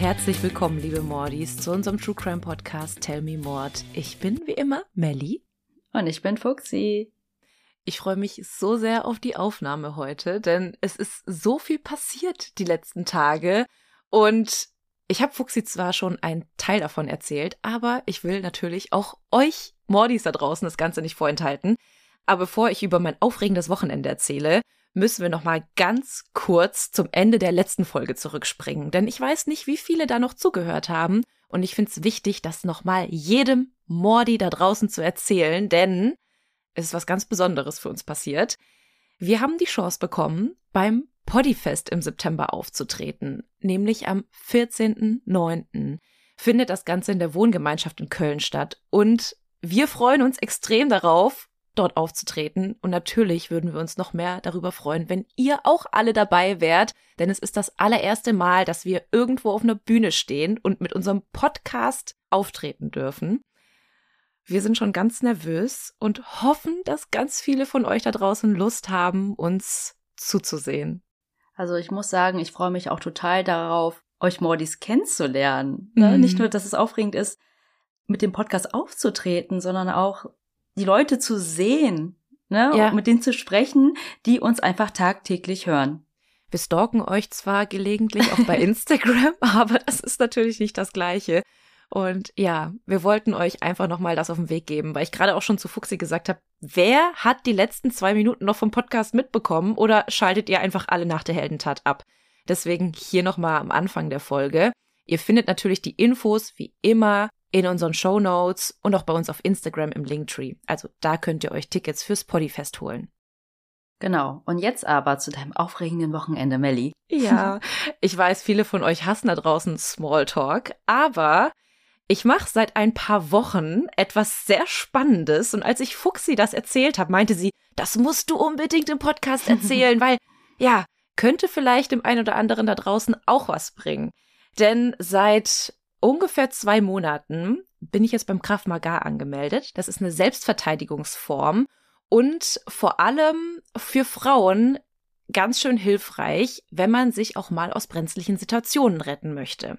Und herzlich willkommen, liebe Mordis, zu unserem True Crime Podcast Tell Me Mord. Ich bin wie immer Melly. Und ich bin Fuxi. Ich freue mich so sehr auf die Aufnahme heute, denn es ist so viel passiert die letzten Tage. Und ich habe Fuxi zwar schon einen Teil davon erzählt, aber ich will natürlich auch euch Mordis da draußen das Ganze nicht vorenthalten. Aber bevor ich über mein aufregendes Wochenende erzähle, müssen wir noch mal ganz kurz zum Ende der letzten Folge zurückspringen, denn ich weiß nicht, wie viele da noch zugehört haben und ich finde es wichtig, das noch mal jedem Mordi da draußen zu erzählen, denn es ist was ganz Besonderes für uns passiert. Wir haben die Chance bekommen, beim Podifest im September aufzutreten, nämlich am 14.09. findet das Ganze in der Wohngemeinschaft in Köln statt und wir freuen uns extrem darauf, dort aufzutreten. Und natürlich würden wir uns noch mehr darüber freuen, wenn ihr auch alle dabei wärt, denn es ist das allererste Mal, dass wir irgendwo auf einer Bühne stehen und mit unserem Podcast auftreten dürfen. Wir sind schon ganz nervös und hoffen, dass ganz viele von euch da draußen Lust haben, uns zuzusehen. Also ich muss sagen, ich freue mich auch total darauf, euch Mordis kennenzulernen. Ne? Mhm. Nicht nur, dass es aufregend ist, mit dem Podcast aufzutreten, sondern auch die Leute zu sehen, ne, ja. und mit denen zu sprechen, die uns einfach tagtäglich hören. Wir stalken euch zwar gelegentlich auch bei Instagram, aber das ist natürlich nicht das Gleiche. Und ja, wir wollten euch einfach nochmal das auf den Weg geben, weil ich gerade auch schon zu Fuxi gesagt habe, wer hat die letzten zwei Minuten noch vom Podcast mitbekommen oder schaltet ihr einfach alle nach der Heldentat ab? Deswegen hier nochmal am Anfang der Folge. Ihr findet natürlich die Infos wie immer in unseren Show Notes und auch bei uns auf Instagram im Linktree. Also da könnt ihr euch Tickets fürs Podifest holen. Genau. Und jetzt aber zu deinem aufregenden Wochenende, Melly. Ja, ich weiß, viele von euch hassen da draußen Smalltalk, aber ich mache seit ein paar Wochen etwas sehr Spannendes und als ich Fuxi das erzählt habe, meinte sie, das musst du unbedingt im Podcast erzählen, weil ja, könnte vielleicht dem einen oder anderen da draußen auch was bringen. Denn seit ungefähr zwei Monaten bin ich jetzt beim Krav Maga angemeldet. Das ist eine Selbstverteidigungsform und vor allem für Frauen ganz schön hilfreich, wenn man sich auch mal aus brenzlichen Situationen retten möchte.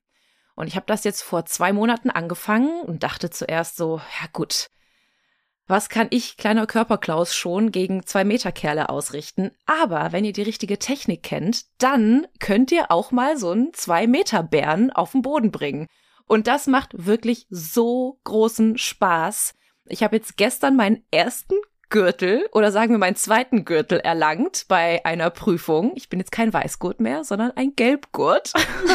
Und ich habe das jetzt vor zwei Monaten angefangen und dachte zuerst so, ja gut, was kann ich, kleiner Körperklaus, schon gegen zwei Meter Kerle ausrichten? Aber wenn ihr die richtige Technik kennt, dann könnt ihr auch mal so einen zwei Meter Bären auf den Boden bringen. Und das macht wirklich so großen Spaß. Ich habe jetzt gestern meinen ersten Gürtel oder sagen wir meinen zweiten Gürtel erlangt bei einer Prüfung. Ich bin jetzt kein Weißgurt mehr, sondern ein Gelbgurt.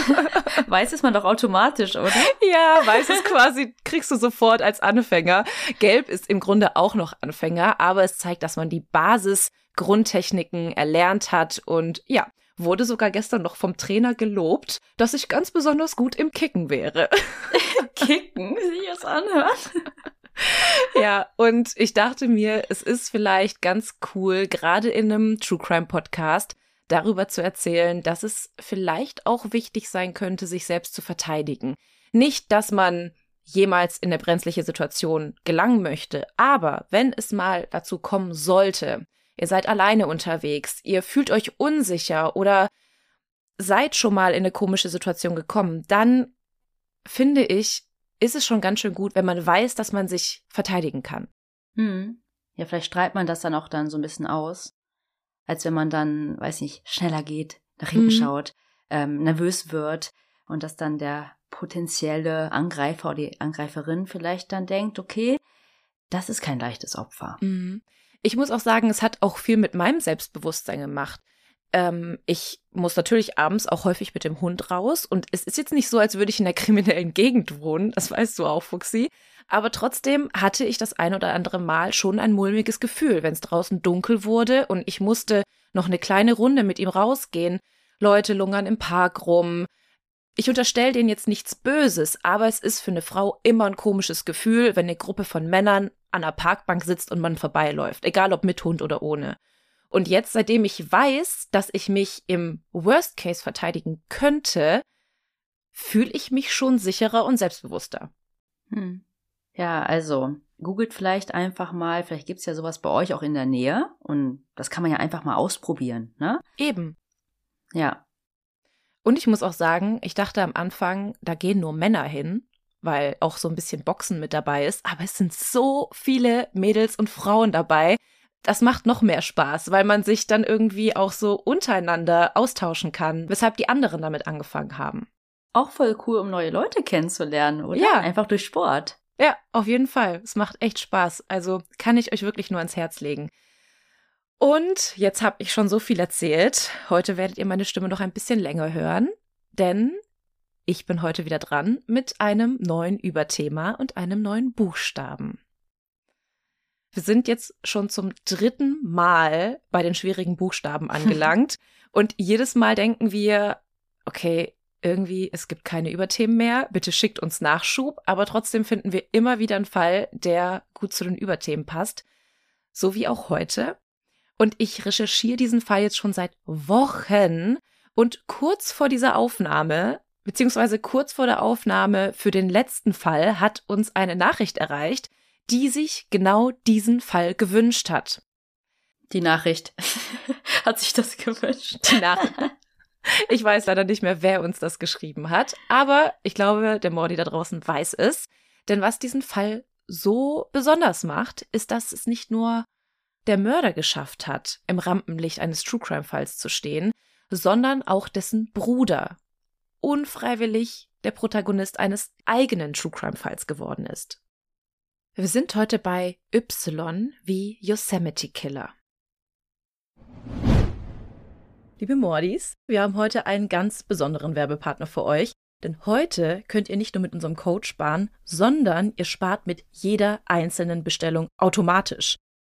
Weiß ist man doch automatisch, oder? Ja, weiß ist quasi, kriegst du sofort als Anfänger. Gelb ist im Grunde auch noch Anfänger, aber es zeigt, dass man die Basis-Grundtechniken erlernt hat und ja, wurde sogar gestern noch vom Trainer gelobt, dass ich ganz besonders gut im Kicken wäre. Kicken, wie sich das anhört. ja, und ich dachte mir, es ist vielleicht ganz cool, gerade in einem True Crime Podcast, darüber zu erzählen, dass es vielleicht auch wichtig sein könnte, sich selbst zu verteidigen. Nicht, dass man jemals in eine brenzliche Situation gelangen möchte, aber wenn es mal dazu kommen sollte, ihr seid alleine unterwegs, ihr fühlt euch unsicher oder seid schon mal in eine komische Situation gekommen, dann finde ich, ist es schon ganz schön gut, wenn man weiß, dass man sich verteidigen kann. Hm. Ja, vielleicht strahlt man das dann auch dann so ein bisschen aus, als wenn man dann, weiß nicht, schneller geht, nach hinten mhm. schaut, ähm, nervös wird und dass dann der potenzielle Angreifer oder die Angreiferin vielleicht dann denkt, okay, das ist kein leichtes Opfer. Mhm. Ich muss auch sagen, es hat auch viel mit meinem Selbstbewusstsein gemacht. Ähm, ich muss natürlich abends auch häufig mit dem Hund raus und es ist jetzt nicht so, als würde ich in der kriminellen Gegend wohnen, das weißt du auch, Fuxi. Aber trotzdem hatte ich das ein oder andere Mal schon ein mulmiges Gefühl, wenn es draußen dunkel wurde und ich musste noch eine kleine Runde mit ihm rausgehen. Leute lungern im Park rum. Ich unterstelle denen jetzt nichts Böses, aber es ist für eine Frau immer ein komisches Gefühl, wenn eine Gruppe von Männern an der Parkbank sitzt und man vorbeiläuft, egal ob mit Hund oder ohne. Und jetzt, seitdem ich weiß, dass ich mich im Worst Case verteidigen könnte, fühle ich mich schon sicherer und selbstbewusster. Hm. Ja, also googelt vielleicht einfach mal, vielleicht gibt's ja sowas bei euch auch in der Nähe und das kann man ja einfach mal ausprobieren, ne? Eben. Ja. Und ich muss auch sagen, ich dachte am Anfang, da gehen nur Männer hin, weil auch so ein bisschen Boxen mit dabei ist. Aber es sind so viele Mädels und Frauen dabei. Das macht noch mehr Spaß, weil man sich dann irgendwie auch so untereinander austauschen kann, weshalb die anderen damit angefangen haben. Auch voll cool, um neue Leute kennenzulernen, oder? Ja. Einfach durch Sport. Ja, auf jeden Fall. Es macht echt Spaß. Also kann ich euch wirklich nur ans Herz legen. Und jetzt habe ich schon so viel erzählt. Heute werdet ihr meine Stimme noch ein bisschen länger hören, denn ich bin heute wieder dran mit einem neuen Überthema und einem neuen Buchstaben. Wir sind jetzt schon zum dritten Mal bei den schwierigen Buchstaben angelangt und jedes Mal denken wir, okay, irgendwie, es gibt keine Überthemen mehr, bitte schickt uns Nachschub, aber trotzdem finden wir immer wieder einen Fall, der gut zu den Überthemen passt, so wie auch heute. Und ich recherchiere diesen Fall jetzt schon seit Wochen. Und kurz vor dieser Aufnahme, beziehungsweise kurz vor der Aufnahme für den letzten Fall, hat uns eine Nachricht erreicht, die sich genau diesen Fall gewünscht hat. Die Nachricht hat sich das gewünscht. Die Nachricht. Ich weiß leider nicht mehr, wer uns das geschrieben hat, aber ich glaube, der Mordi da draußen weiß es. Denn was diesen Fall so besonders macht, ist, dass es nicht nur der Mörder geschafft hat, im Rampenlicht eines True Crime Falls zu stehen, sondern auch dessen Bruder unfreiwillig der Protagonist eines eigenen True Crime Falls geworden ist. Wir sind heute bei Y wie Yosemite Killer. Liebe Mordis, wir haben heute einen ganz besonderen Werbepartner für euch, denn heute könnt ihr nicht nur mit unserem Code sparen, sondern ihr spart mit jeder einzelnen Bestellung automatisch.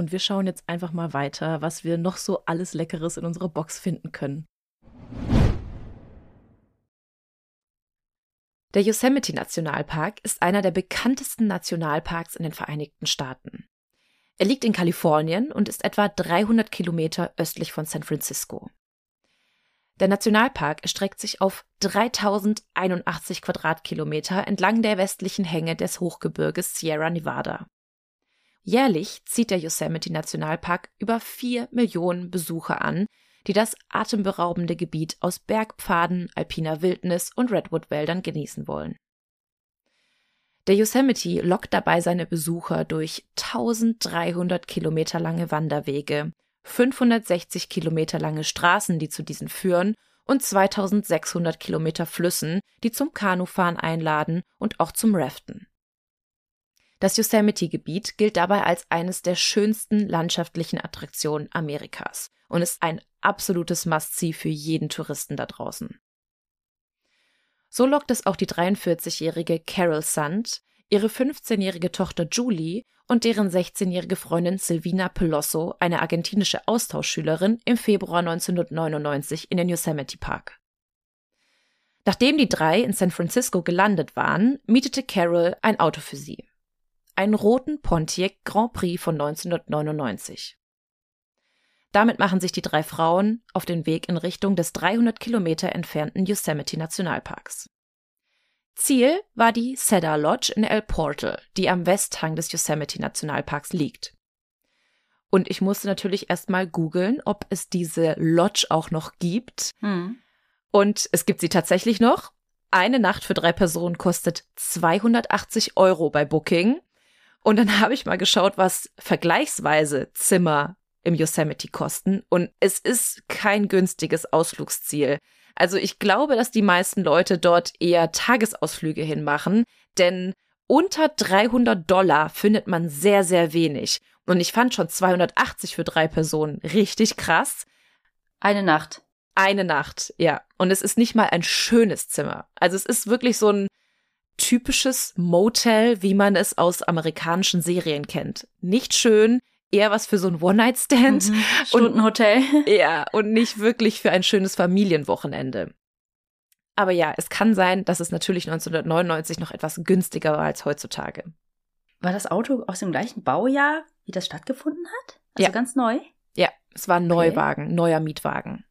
Und wir schauen jetzt einfach mal weiter, was wir noch so alles Leckeres in unserer Box finden können. Der Yosemite Nationalpark ist einer der bekanntesten Nationalparks in den Vereinigten Staaten. Er liegt in Kalifornien und ist etwa 300 Kilometer östlich von San Francisco. Der Nationalpark erstreckt sich auf 3081 Quadratkilometer entlang der westlichen Hänge des Hochgebirges Sierra Nevada. Jährlich zieht der Yosemite Nationalpark über vier Millionen Besucher an, die das atemberaubende Gebiet aus Bergpfaden, alpiner Wildnis und Redwood-Wäldern genießen wollen. Der Yosemite lockt dabei seine Besucher durch 1300 Kilometer lange Wanderwege, 560 Kilometer lange Straßen, die zu diesen führen, und 2600 Kilometer Flüssen, die zum Kanufahren einladen und auch zum Raften. Das Yosemite-Gebiet gilt dabei als eines der schönsten landschaftlichen Attraktionen Amerikas und ist ein absolutes Must-See für jeden Touristen da draußen. So lockt es auch die 43-jährige Carol Sand, ihre 15-jährige Tochter Julie und deren 16-jährige Freundin Silvina Pelosso, eine argentinische Austauschschülerin, im Februar 1999 in den Yosemite Park. Nachdem die drei in San Francisco gelandet waren, mietete Carol ein Auto für sie. Einen roten Pontiac Grand Prix von 1999. Damit machen sich die drei Frauen auf den Weg in Richtung des 300 Kilometer entfernten Yosemite Nationalparks. Ziel war die Cedar Lodge in El Portal, die am Westhang des Yosemite Nationalparks liegt. Und ich musste natürlich erstmal googeln, ob es diese Lodge auch noch gibt. Hm. Und es gibt sie tatsächlich noch. Eine Nacht für drei Personen kostet 280 Euro bei Booking. Und dann habe ich mal geschaut, was vergleichsweise Zimmer im Yosemite kosten. Und es ist kein günstiges Ausflugsziel. Also ich glaube, dass die meisten Leute dort eher Tagesausflüge hinmachen, denn unter 300 Dollar findet man sehr, sehr wenig. Und ich fand schon 280 für drei Personen richtig krass. Eine Nacht. Eine Nacht, ja. Und es ist nicht mal ein schönes Zimmer. Also es ist wirklich so ein typisches Motel, wie man es aus amerikanischen Serien kennt. Nicht schön, eher was für so ein One-Night-Stand. Mhm, Stundenhotel. Und, ja, und nicht wirklich für ein schönes Familienwochenende. Aber ja, es kann sein, dass es natürlich 1999 noch etwas günstiger war als heutzutage. War das Auto aus dem gleichen Baujahr, wie das stattgefunden hat? Also ja. ganz neu? Ja, es war ein Neuwagen, okay. neuer Mietwagen.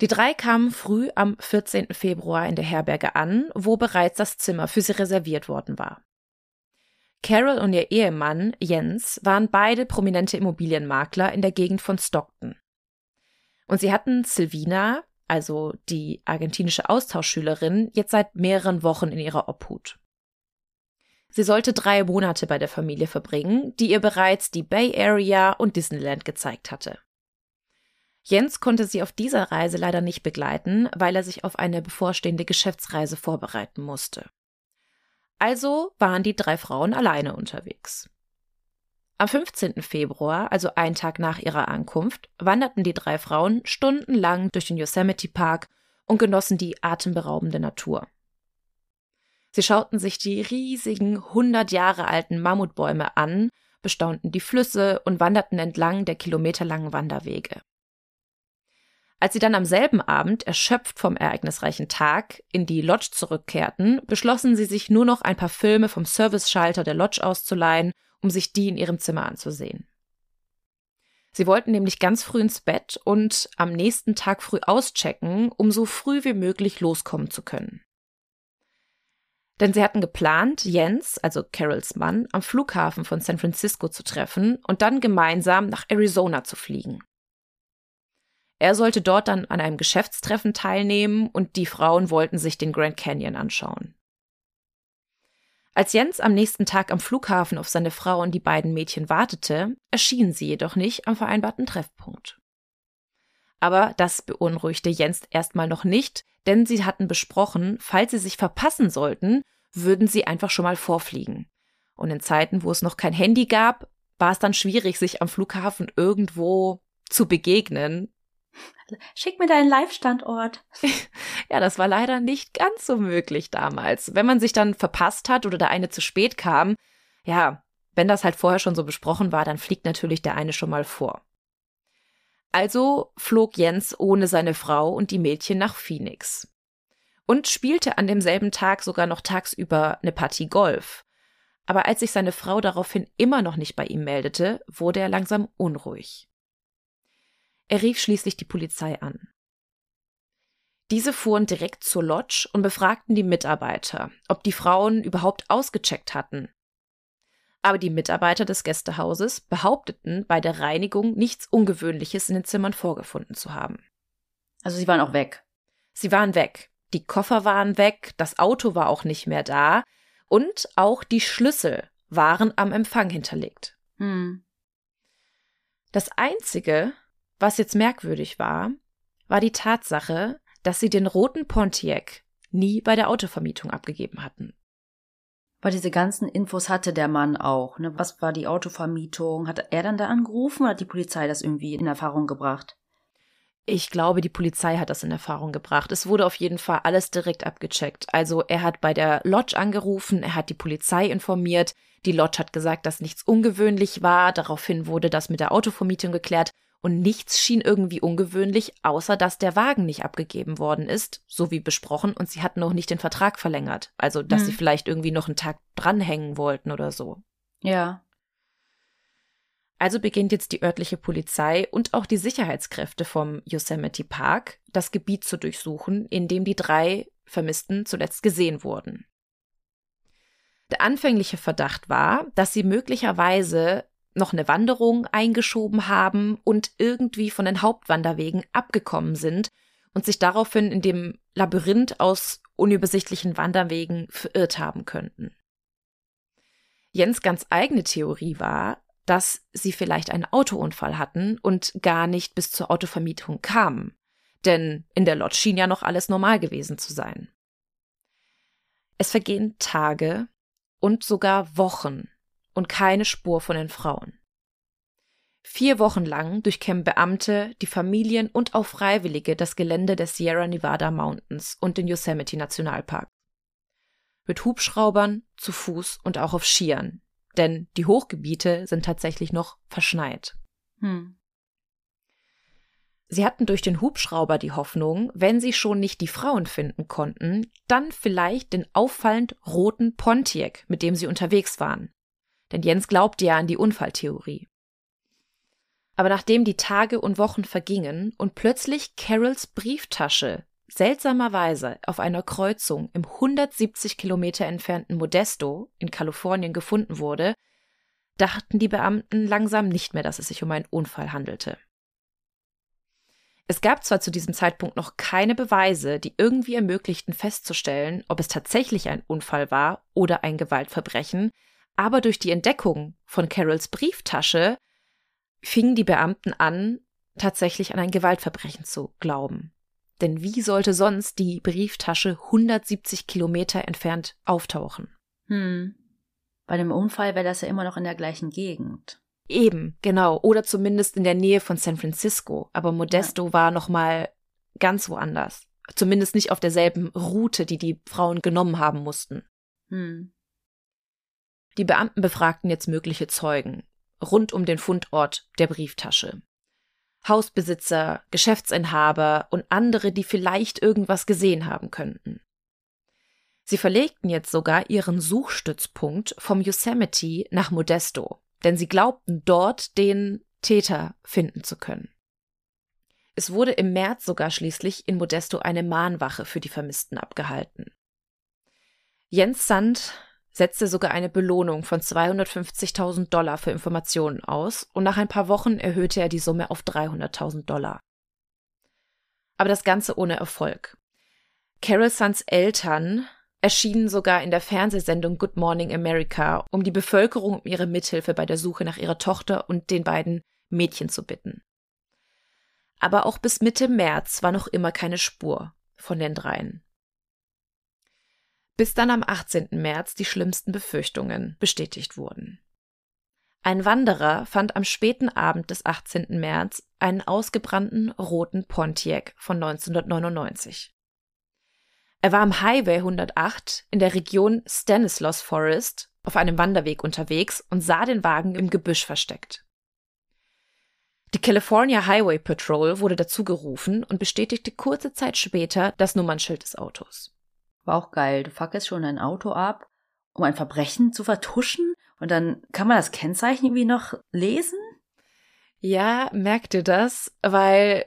Die drei kamen früh am 14. Februar in der Herberge an, wo bereits das Zimmer für sie reserviert worden war. Carol und ihr Ehemann Jens waren beide prominente Immobilienmakler in der Gegend von Stockton. Und sie hatten Silvina, also die argentinische Austauschschülerin, jetzt seit mehreren Wochen in ihrer Obhut. Sie sollte drei Monate bei der Familie verbringen, die ihr bereits die Bay Area und Disneyland gezeigt hatte. Jens konnte sie auf dieser Reise leider nicht begleiten, weil er sich auf eine bevorstehende Geschäftsreise vorbereiten musste. Also waren die drei Frauen alleine unterwegs. Am 15. Februar, also einen Tag nach ihrer Ankunft, wanderten die drei Frauen stundenlang durch den Yosemite Park und genossen die atemberaubende Natur. Sie schauten sich die riesigen, hundert Jahre alten Mammutbäume an, bestaunten die Flüsse und wanderten entlang der kilometerlangen Wanderwege. Als sie dann am selben Abend, erschöpft vom ereignisreichen Tag, in die Lodge zurückkehrten, beschlossen sie sich nur noch ein paar Filme vom Service-Schalter der Lodge auszuleihen, um sich die in ihrem Zimmer anzusehen. Sie wollten nämlich ganz früh ins Bett und am nächsten Tag früh auschecken, um so früh wie möglich loskommen zu können. Denn sie hatten geplant, Jens, also Carols Mann, am Flughafen von San Francisco zu treffen und dann gemeinsam nach Arizona zu fliegen. Er sollte dort dann an einem Geschäftstreffen teilnehmen und die Frauen wollten sich den Grand Canyon anschauen. Als Jens am nächsten Tag am Flughafen auf seine Frau und die beiden Mädchen wartete, erschienen sie jedoch nicht am vereinbarten Treffpunkt. Aber das beunruhigte Jens erstmal noch nicht, denn sie hatten besprochen, falls sie sich verpassen sollten, würden sie einfach schon mal vorfliegen. Und in Zeiten, wo es noch kein Handy gab, war es dann schwierig, sich am Flughafen irgendwo zu begegnen. Schick mir deinen Live-Standort. ja, das war leider nicht ganz so möglich damals. Wenn man sich dann verpasst hat oder der eine zu spät kam, ja, wenn das halt vorher schon so besprochen war, dann fliegt natürlich der eine schon mal vor. Also flog Jens ohne seine Frau und die Mädchen nach Phoenix. Und spielte an demselben Tag sogar noch tagsüber eine Partie Golf. Aber als sich seine Frau daraufhin immer noch nicht bei ihm meldete, wurde er langsam unruhig. Er rief schließlich die Polizei an. Diese fuhren direkt zur Lodge und befragten die Mitarbeiter, ob die Frauen überhaupt ausgecheckt hatten aber die Mitarbeiter des Gästehauses behaupteten bei der Reinigung nichts Ungewöhnliches in den Zimmern vorgefunden zu haben. Also sie waren auch weg. Sie waren weg. Die Koffer waren weg, das Auto war auch nicht mehr da und auch die Schlüssel waren am Empfang hinterlegt. Hm. Das Einzige, was jetzt merkwürdig war, war die Tatsache, dass sie den roten Pontiac nie bei der Autovermietung abgegeben hatten. Weil diese ganzen Infos hatte der Mann auch. Ne? Was war die Autovermietung? Hat er dann da angerufen oder hat die Polizei das irgendwie in Erfahrung gebracht? Ich glaube, die Polizei hat das in Erfahrung gebracht. Es wurde auf jeden Fall alles direkt abgecheckt. Also er hat bei der Lodge angerufen, er hat die Polizei informiert, die Lodge hat gesagt, dass nichts ungewöhnlich war, daraufhin wurde das mit der Autovermietung geklärt und nichts schien irgendwie ungewöhnlich, außer dass der Wagen nicht abgegeben worden ist, so wie besprochen, und sie hatten noch nicht den Vertrag verlängert. Also, dass hm. sie vielleicht irgendwie noch einen Tag dranhängen wollten oder so. Ja. Also beginnt jetzt die örtliche Polizei und auch die Sicherheitskräfte vom Yosemite Park, das Gebiet zu durchsuchen, in dem die drei Vermissten zuletzt gesehen wurden. Der anfängliche Verdacht war, dass sie möglicherweise noch eine Wanderung eingeschoben haben und irgendwie von den Hauptwanderwegen abgekommen sind und sich daraufhin in dem Labyrinth aus unübersichtlichen Wanderwegen verirrt haben könnten. Jens ganz eigene Theorie war, dass sie vielleicht einen Autounfall hatten und gar nicht bis zur Autovermietung kamen. Denn in der Lodge schien ja noch alles normal gewesen zu sein. Es vergehen Tage und sogar Wochen, und keine Spur von den Frauen. Vier Wochen lang durchkämmen Beamte, die Familien und auch Freiwillige das Gelände der Sierra Nevada Mountains und den Yosemite Nationalpark. Mit Hubschraubern, zu Fuß und auch auf Skiern, denn die Hochgebiete sind tatsächlich noch verschneit. Hm. Sie hatten durch den Hubschrauber die Hoffnung, wenn sie schon nicht die Frauen finden konnten, dann vielleicht den auffallend roten Pontiac, mit dem sie unterwegs waren. Denn Jens glaubte ja an die Unfalltheorie. Aber nachdem die Tage und Wochen vergingen und plötzlich Carols Brieftasche seltsamerweise auf einer Kreuzung im 170 Kilometer entfernten Modesto in Kalifornien gefunden wurde, dachten die Beamten langsam nicht mehr, dass es sich um einen Unfall handelte. Es gab zwar zu diesem Zeitpunkt noch keine Beweise, die irgendwie ermöglichten festzustellen, ob es tatsächlich ein Unfall war oder ein Gewaltverbrechen, aber durch die Entdeckung von Carols Brieftasche fingen die Beamten an, tatsächlich an ein Gewaltverbrechen zu glauben. Denn wie sollte sonst die Brieftasche 170 Kilometer entfernt auftauchen? Hm. Bei dem Unfall wäre das ja immer noch in der gleichen Gegend. Eben, genau. Oder zumindest in der Nähe von San Francisco. Aber Modesto ja. war noch mal ganz woanders. Zumindest nicht auf derselben Route, die die Frauen genommen haben mussten. Hm. Die Beamten befragten jetzt mögliche Zeugen rund um den Fundort der Brieftasche. Hausbesitzer, Geschäftsinhaber und andere, die vielleicht irgendwas gesehen haben könnten. Sie verlegten jetzt sogar ihren Suchstützpunkt vom Yosemite nach Modesto, denn sie glaubten dort den Täter finden zu können. Es wurde im März sogar schließlich in Modesto eine Mahnwache für die Vermissten abgehalten. Jens Sand setzte sogar eine Belohnung von 250.000 Dollar für Informationen aus und nach ein paar Wochen erhöhte er die Summe auf 300.000 Dollar. Aber das Ganze ohne Erfolg. Carol Suns Eltern erschienen sogar in der Fernsehsendung Good Morning America, um die Bevölkerung um ihre Mithilfe bei der Suche nach ihrer Tochter und den beiden Mädchen zu bitten. Aber auch bis Mitte März war noch immer keine Spur von den dreien bis dann am 18. März die schlimmsten Befürchtungen bestätigt wurden. Ein Wanderer fand am späten Abend des 18. März einen ausgebrannten roten Pontiac von 1999. Er war am Highway 108 in der Region Stanislaus Forest auf einem Wanderweg unterwegs und sah den Wagen im Gebüsch versteckt. Die California Highway Patrol wurde dazu gerufen und bestätigte kurze Zeit später das Nummernschild des Autos. War auch geil. Du fackelst schon ein Auto ab, um ein Verbrechen zu vertuschen und dann kann man das Kennzeichen irgendwie noch lesen? Ja, merkt ihr das? Weil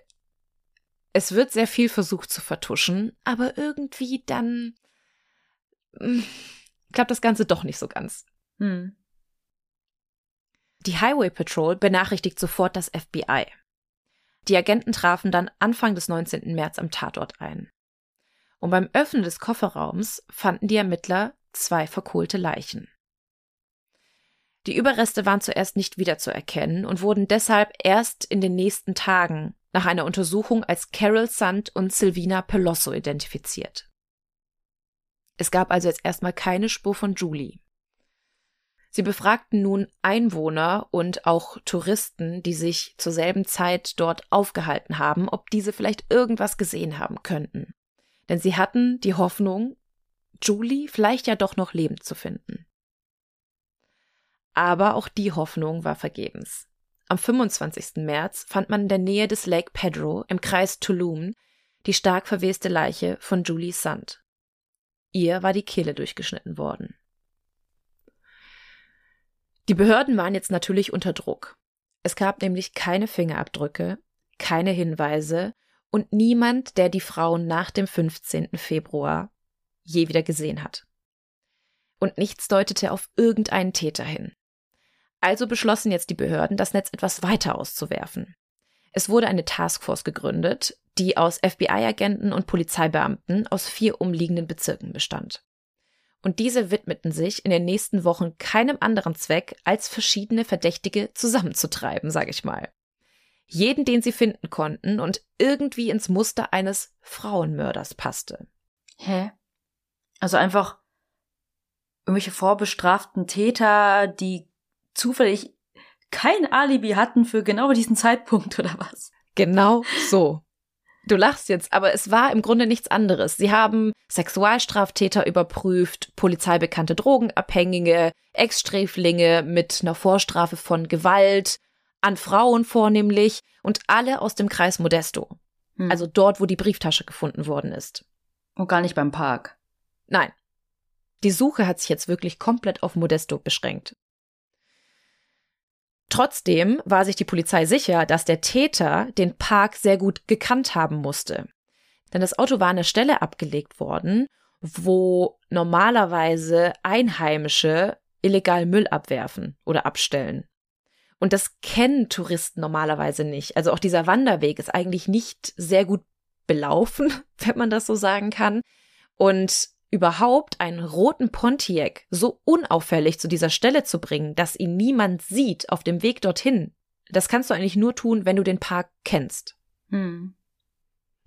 es wird sehr viel versucht zu vertuschen, aber irgendwie dann hm, klappt das Ganze doch nicht so ganz. Hm. Die Highway Patrol benachrichtigt sofort das FBI. Die Agenten trafen dann Anfang des 19. März am Tatort ein. Und beim Öffnen des Kofferraums fanden die Ermittler zwei verkohlte Leichen. Die Überreste waren zuerst nicht wiederzuerkennen und wurden deshalb erst in den nächsten Tagen nach einer Untersuchung als Carol Sand und Silvina Pelosso identifiziert. Es gab also jetzt erstmal keine Spur von Julie. Sie befragten nun Einwohner und auch Touristen, die sich zur selben Zeit dort aufgehalten haben, ob diese vielleicht irgendwas gesehen haben könnten. Denn sie hatten die Hoffnung, Julie vielleicht ja doch noch lebend zu finden. Aber auch die Hoffnung war vergebens. Am 25. März fand man in der Nähe des Lake Pedro im Kreis Tulum die stark verweste Leiche von Julie Sand. Ihr war die Kehle durchgeschnitten worden. Die Behörden waren jetzt natürlich unter Druck. Es gab nämlich keine Fingerabdrücke, keine Hinweise und niemand, der die Frauen nach dem 15. Februar je wieder gesehen hat. Und nichts deutete auf irgendeinen Täter hin. Also beschlossen jetzt die Behörden, das Netz etwas weiter auszuwerfen. Es wurde eine Taskforce gegründet, die aus FBI-Agenten und Polizeibeamten aus vier umliegenden Bezirken bestand und diese widmeten sich in den nächsten Wochen keinem anderen Zweck, als verschiedene Verdächtige zusammenzutreiben, sage ich mal. Jeden, den sie finden konnten und irgendwie ins Muster eines Frauenmörders passte. Hä? Also einfach irgendwelche vorbestraften Täter, die zufällig kein Alibi hatten für genau diesen Zeitpunkt oder was? Genau so. Du lachst jetzt, aber es war im Grunde nichts anderes. Sie haben Sexualstraftäter überprüft, polizeibekannte Drogenabhängige, Ex-Sträflinge mit einer Vorstrafe von Gewalt, an Frauen vornehmlich und alle aus dem Kreis Modesto. Hm. Also dort, wo die Brieftasche gefunden worden ist. Und gar nicht beim Park. Nein. Die Suche hat sich jetzt wirklich komplett auf Modesto beschränkt. Trotzdem war sich die Polizei sicher, dass der Täter den Park sehr gut gekannt haben musste. Denn das Auto war an der Stelle abgelegt worden, wo normalerweise Einheimische illegal Müll abwerfen oder abstellen. Und das kennen Touristen normalerweise nicht. Also auch dieser Wanderweg ist eigentlich nicht sehr gut belaufen, wenn man das so sagen kann. Und überhaupt einen roten Pontiac so unauffällig zu dieser Stelle zu bringen, dass ihn niemand sieht auf dem Weg dorthin, das kannst du eigentlich nur tun, wenn du den Park kennst. Hm.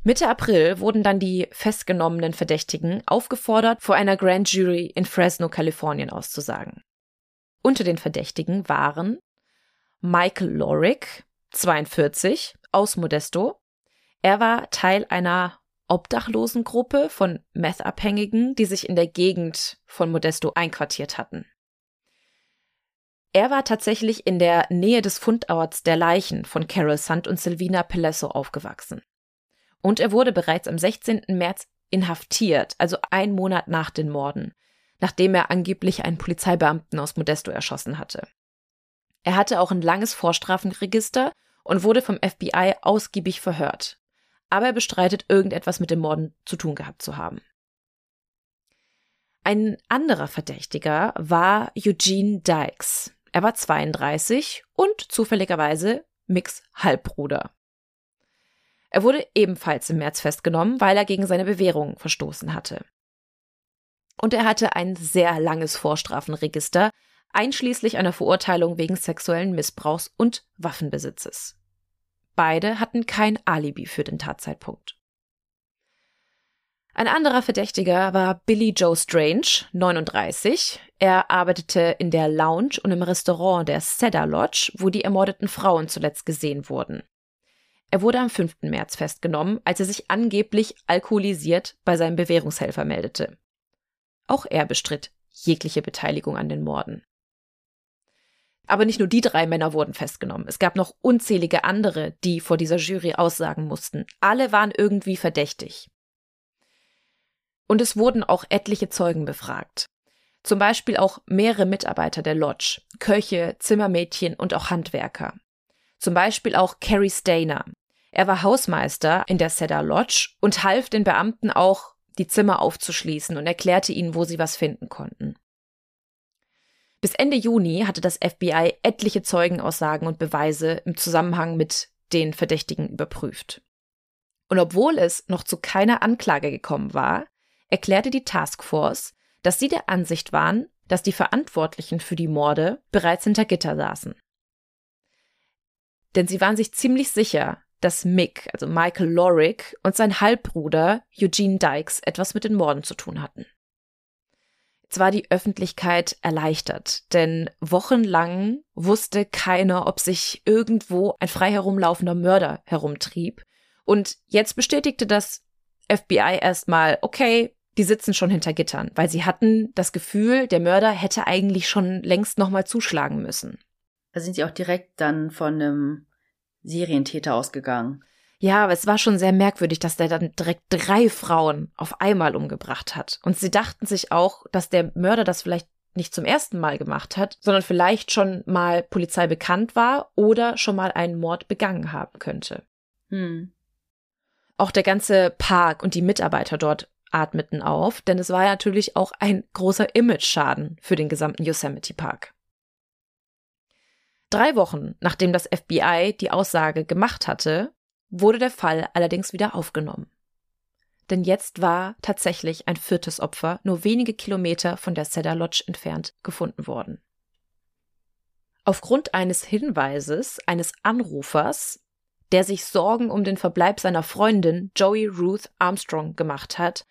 Mitte April wurden dann die festgenommenen Verdächtigen aufgefordert, vor einer Grand Jury in Fresno, Kalifornien auszusagen. Unter den Verdächtigen waren Michael Lorick, 42, aus Modesto. Er war Teil einer Obdachlosengruppe von Meth-Abhängigen, die sich in der Gegend von Modesto einquartiert hatten. Er war tatsächlich in der Nähe des Fundorts der Leichen von Carol Sand und Silvina Pelesso aufgewachsen. Und er wurde bereits am 16. März inhaftiert, also ein Monat nach den Morden, nachdem er angeblich einen Polizeibeamten aus Modesto erschossen hatte. Er hatte auch ein langes Vorstrafenregister und wurde vom FBI ausgiebig verhört aber er bestreitet, irgendetwas mit dem Morden zu tun gehabt zu haben. Ein anderer Verdächtiger war Eugene Dykes. Er war 32 und zufälligerweise Micks Halbbruder. Er wurde ebenfalls im März festgenommen, weil er gegen seine Bewährung verstoßen hatte. Und er hatte ein sehr langes Vorstrafenregister, einschließlich einer Verurteilung wegen sexuellen Missbrauchs und Waffenbesitzes. Beide hatten kein Alibi für den Tatzeitpunkt. Ein anderer Verdächtiger war Billy Joe Strange, 39. Er arbeitete in der Lounge und im Restaurant der Cedar Lodge, wo die ermordeten Frauen zuletzt gesehen wurden. Er wurde am 5. März festgenommen, als er sich angeblich alkoholisiert bei seinem Bewährungshelfer meldete. Auch er bestritt jegliche Beteiligung an den Morden. Aber nicht nur die drei Männer wurden festgenommen. Es gab noch unzählige andere, die vor dieser Jury aussagen mussten. Alle waren irgendwie verdächtig. Und es wurden auch etliche Zeugen befragt. Zum Beispiel auch mehrere Mitarbeiter der Lodge, Köche, Zimmermädchen und auch Handwerker. Zum Beispiel auch Carrie Stainer. Er war Hausmeister in der Cedar Lodge und half den Beamten auch, die Zimmer aufzuschließen und erklärte ihnen, wo sie was finden konnten. Bis Ende Juni hatte das FBI etliche Zeugenaussagen und Beweise im Zusammenhang mit den Verdächtigen überprüft. Und obwohl es noch zu keiner Anklage gekommen war, erklärte die Taskforce, dass sie der Ansicht waren, dass die Verantwortlichen für die Morde bereits hinter Gitter saßen. Denn sie waren sich ziemlich sicher, dass Mick, also Michael Lorick und sein Halbbruder Eugene Dykes etwas mit den Morden zu tun hatten. Jetzt war die Öffentlichkeit erleichtert, denn wochenlang wusste keiner, ob sich irgendwo ein frei herumlaufender Mörder herumtrieb. Und jetzt bestätigte das FBI erstmal, okay, die sitzen schon hinter Gittern, weil sie hatten das Gefühl, der Mörder hätte eigentlich schon längst nochmal zuschlagen müssen. Da sind sie auch direkt dann von einem Serientäter ausgegangen. Ja, aber es war schon sehr merkwürdig, dass der dann direkt drei Frauen auf einmal umgebracht hat. Und sie dachten sich auch, dass der Mörder das vielleicht nicht zum ersten Mal gemacht hat, sondern vielleicht schon mal Polizei bekannt war oder schon mal einen Mord begangen haben könnte. Hm. Auch der ganze Park und die Mitarbeiter dort atmeten auf, denn es war ja natürlich auch ein großer Image-Schaden für den gesamten Yosemite Park. Drei Wochen nachdem das FBI die Aussage gemacht hatte, wurde der Fall allerdings wieder aufgenommen. Denn jetzt war tatsächlich ein viertes Opfer nur wenige Kilometer von der Cedar Lodge entfernt gefunden worden. Aufgrund eines Hinweises eines Anrufers, der sich Sorgen um den Verbleib seiner Freundin Joey Ruth Armstrong gemacht hat,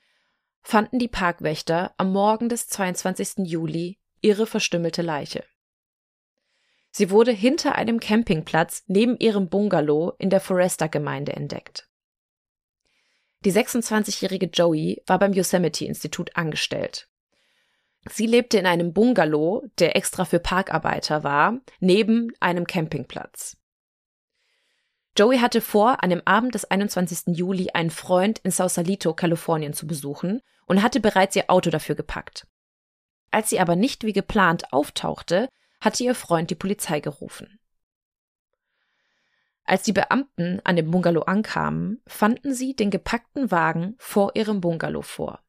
fanden die Parkwächter am Morgen des 22. Juli ihre verstümmelte Leiche. Sie wurde hinter einem Campingplatz neben ihrem Bungalow in der Forester-Gemeinde entdeckt. Die 26-jährige Joey war beim Yosemite-Institut angestellt. Sie lebte in einem Bungalow, der extra für Parkarbeiter war, neben einem Campingplatz. Joey hatte vor, an dem Abend des 21. Juli einen Freund in Sausalito, Kalifornien zu besuchen und hatte bereits ihr Auto dafür gepackt. Als sie aber nicht wie geplant auftauchte, hatte ihr Freund die Polizei gerufen. Als die Beamten an dem Bungalow ankamen, fanden sie den gepackten Wagen vor ihrem Bungalow vor.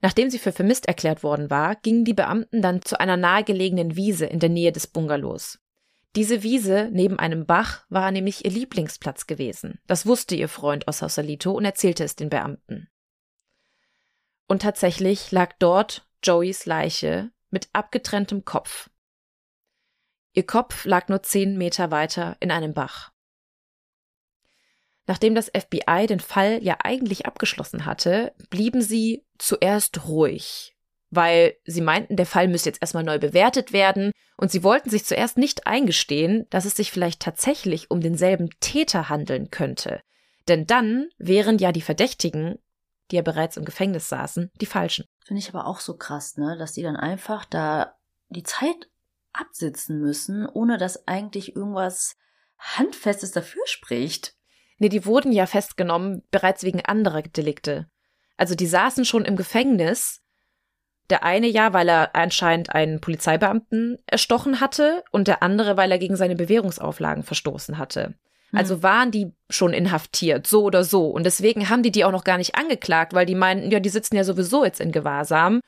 Nachdem sie für vermisst erklärt worden war, gingen die Beamten dann zu einer nahegelegenen Wiese in der Nähe des Bungalows. Diese Wiese neben einem Bach war nämlich ihr Lieblingsplatz gewesen. Das wusste ihr Freund aus Sausalito und erzählte es den Beamten. Und tatsächlich lag dort Joeys Leiche mit abgetrenntem Kopf. Ihr Kopf lag nur zehn Meter weiter in einem Bach. Nachdem das FBI den Fall ja eigentlich abgeschlossen hatte, blieben sie zuerst ruhig, weil sie meinten, der Fall müsse jetzt erstmal neu bewertet werden und sie wollten sich zuerst nicht eingestehen, dass es sich vielleicht tatsächlich um denselben Täter handeln könnte. Denn dann wären ja die Verdächtigen die ja bereits im Gefängnis saßen, die falschen. Finde ich aber auch so krass, ne, dass die dann einfach da die Zeit absitzen müssen, ohne dass eigentlich irgendwas Handfestes dafür spricht. Nee, die wurden ja festgenommen bereits wegen anderer Delikte. Also die saßen schon im Gefängnis. Der eine ja, weil er anscheinend einen Polizeibeamten erstochen hatte und der andere, weil er gegen seine Bewährungsauflagen verstoßen hatte. Also hm. waren die schon inhaftiert, so oder so. Und deswegen haben die die auch noch gar nicht angeklagt, weil die meinten, ja, die sitzen ja sowieso jetzt in Gewahrsam.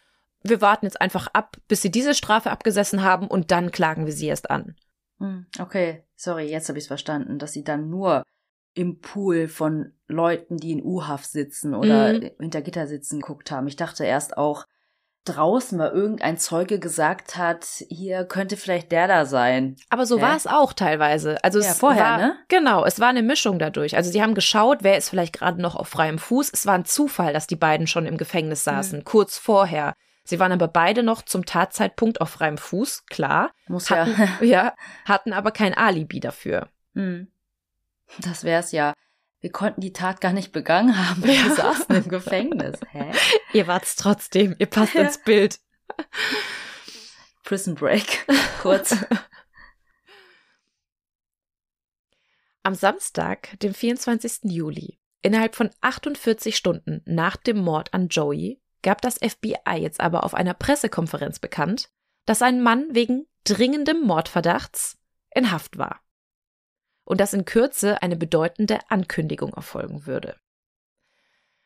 Wir warten jetzt einfach ab, bis sie diese Strafe abgesessen haben und dann klagen wir sie erst an. Hm, okay, sorry, jetzt habe ich es verstanden, dass sie dann nur im Pool von Leuten, die in U-Haft sitzen oder mhm. hinter Gitter sitzen, geguckt haben. Ich dachte erst auch, draußen mal irgendein Zeuge gesagt hat, hier könnte vielleicht der da sein. Aber so Hä? war es auch teilweise. Also Ja, es vorher, war, ne? Genau, es war eine Mischung dadurch. Also sie haben geschaut, wer ist vielleicht gerade noch auf freiem Fuß. Es war ein Zufall, dass die beiden schon im Gefängnis Mhm. saßen, kurz vorher. Sie waren aber beide noch zum Tatzeitpunkt auf freiem Fuß, klar. Muss Hatten, ja. ja, hatten aber kein Alibi dafür. Hm. Das wär's ja. Wir konnten die Tat gar nicht begangen haben. Wir Ja. saßen im Gefängnis. Hä? Ihr wart's trotzdem, ihr passt Ja. ins Bild. Prison Break. Kurz. Am Samstag, dem 24. Juli, innerhalb von 48 Stunden nach dem Mord an Joey, gab das FBI jetzt aber auf einer Pressekonferenz bekannt, dass ein Mann wegen dringendem Mordverdachts in Haft war. Und dass in Kürze eine bedeutende Ankündigung erfolgen würde.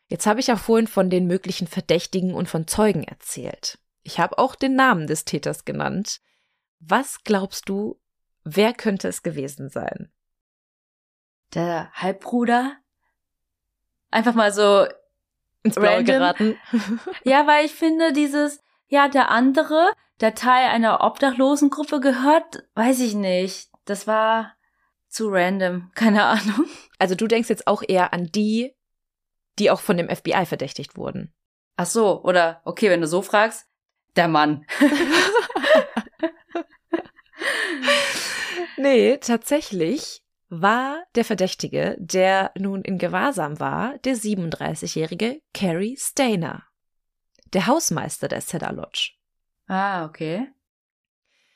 Jetzt habe ich ja vorhin von den möglichen Verdächtigen und von Zeugen erzählt. Ich habe auch den Namen des Täters genannt. Was glaubst du, wer könnte es gewesen sein? Der Halbbruder. Einfach mal so. ins Blaue Random. geraten. Ja, weil ich finde, dieses, ja, der andere, der Teil einer Obdachlosengruppe gehört, weiß ich nicht. Das war zu random. Keine Ahnung. Also du denkst jetzt auch eher an die, die auch von dem FBI verdächtigt wurden. Ach so, oder, okay, wenn du so fragst, der Mann. Nee, tatsächlich war der Verdächtige, der nun in Gewahrsam war, der 37-jährige Carrie Stainer, der Hausmeister der Cedar Lodge. Ah, okay.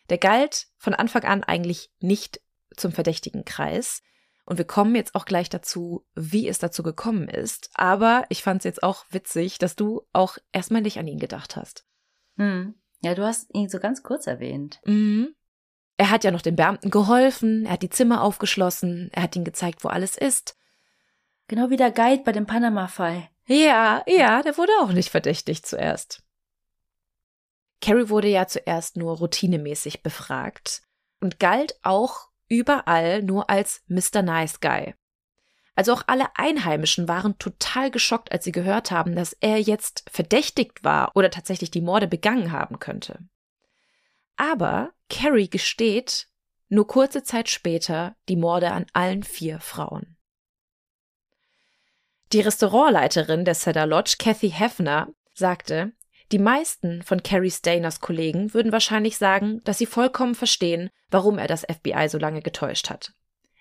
Der galt von Anfang an eigentlich nicht zum verdächtigen Kreis. Und wir kommen jetzt auch gleich dazu, wie es dazu gekommen ist. Aber ich fand es jetzt auch witzig, dass du auch erstmal nicht an ihn gedacht hast. Hm. Ja, du hast ihn so ganz kurz erwähnt. Mhm. Er hat ja noch den Beamten geholfen, er hat die Zimmer aufgeschlossen, er hat ihnen gezeigt, wo alles ist. Genau wie der Guide bei dem Panama-Fall. Ja, ja, der wurde auch nicht verdächtigt zuerst. Carrie wurde ja zuerst nur routinemäßig befragt und galt auch überall nur als Mr. Nice Guy. Also auch alle Einheimischen waren total geschockt, als sie gehört haben, dass er jetzt verdächtigt war oder tatsächlich die Morde begangen haben könnte. Aber Carrie gesteht nur kurze Zeit später die Morde an allen vier Frauen. Die Restaurantleiterin der Cedar Lodge, Kathy Hefner, sagte, die meisten von Carrie Stainers Kollegen würden wahrscheinlich sagen, dass sie vollkommen verstehen, warum er das FBI so lange getäuscht hat.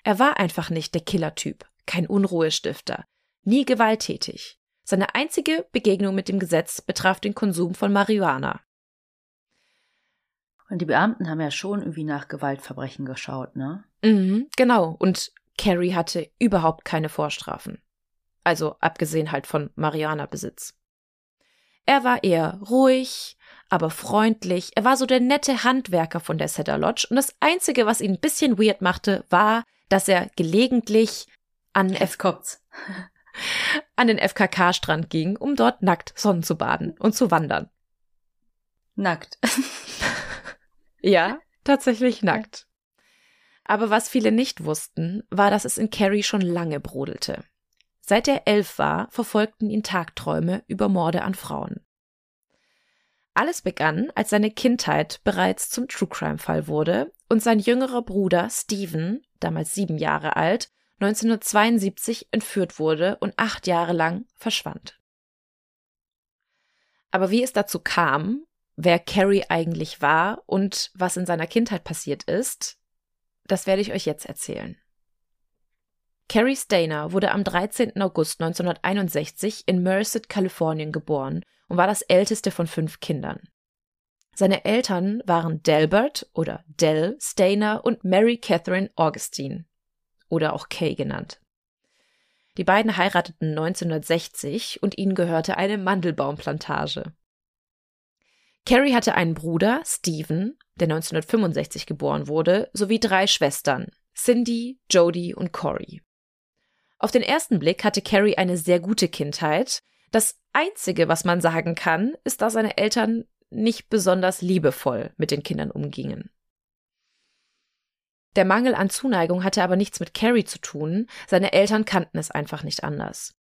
Er war einfach nicht der Killertyp, kein Unruhestifter, nie gewalttätig. Seine einzige Begegnung mit dem Gesetz betraf den Konsum von Marihuana. Und die Beamten haben ja schon irgendwie nach Gewaltverbrechen geschaut, ne? Mhm, genau. Und Carrie hatte überhaupt keine Vorstrafen. Also abgesehen halt von Marihuana-Besitz. Er war eher ruhig, aber freundlich. Er war so der nette Handwerker von der Cedar Lodge. Und das Einzige, was ihn ein bisschen weird machte, war, dass er gelegentlich an, F kommt's. an den FKK-Strand ging, um dort nackt Sonnen zu baden und zu wandern. Nackt. Ja, tatsächlich nackt. Aber was viele nicht wussten, war, dass es in Carrie schon lange brodelte. Seit er elf war, verfolgten ihn Tagträume über Morde an Frauen. Alles begann, als seine Kindheit bereits zum True Crime Fall wurde und sein jüngerer Bruder Steven, damals sieben Jahre alt, 1972 entführt wurde und acht Jahre lang verschwand. Aber wie es dazu kam, wer Carrie eigentlich war und was in seiner Kindheit passiert ist, das werde ich euch jetzt erzählen. Carrie Stainer wurde am 13. August 1961 in Merced, Kalifornien geboren und war das älteste von fünf Kindern. Seine Eltern waren Delbert oder Del Stainer und Mary Catherine Augustine oder auch Kay genannt. Die beiden heirateten 1960 und ihnen gehörte eine Mandelbaumplantage. Carrie hatte einen Bruder, Stephen, der 1965 geboren wurde, sowie drei Schwestern, Cindy, Jodie und Corey. Auf den ersten Blick hatte Carrie eine sehr gute Kindheit. Das Einzige, was man sagen kann, ist, dass seine Eltern nicht besonders liebevoll mit den Kindern umgingen. Der Mangel an Zuneigung hatte aber nichts mit Carrie zu tun, seine Eltern kannten es einfach nicht anders.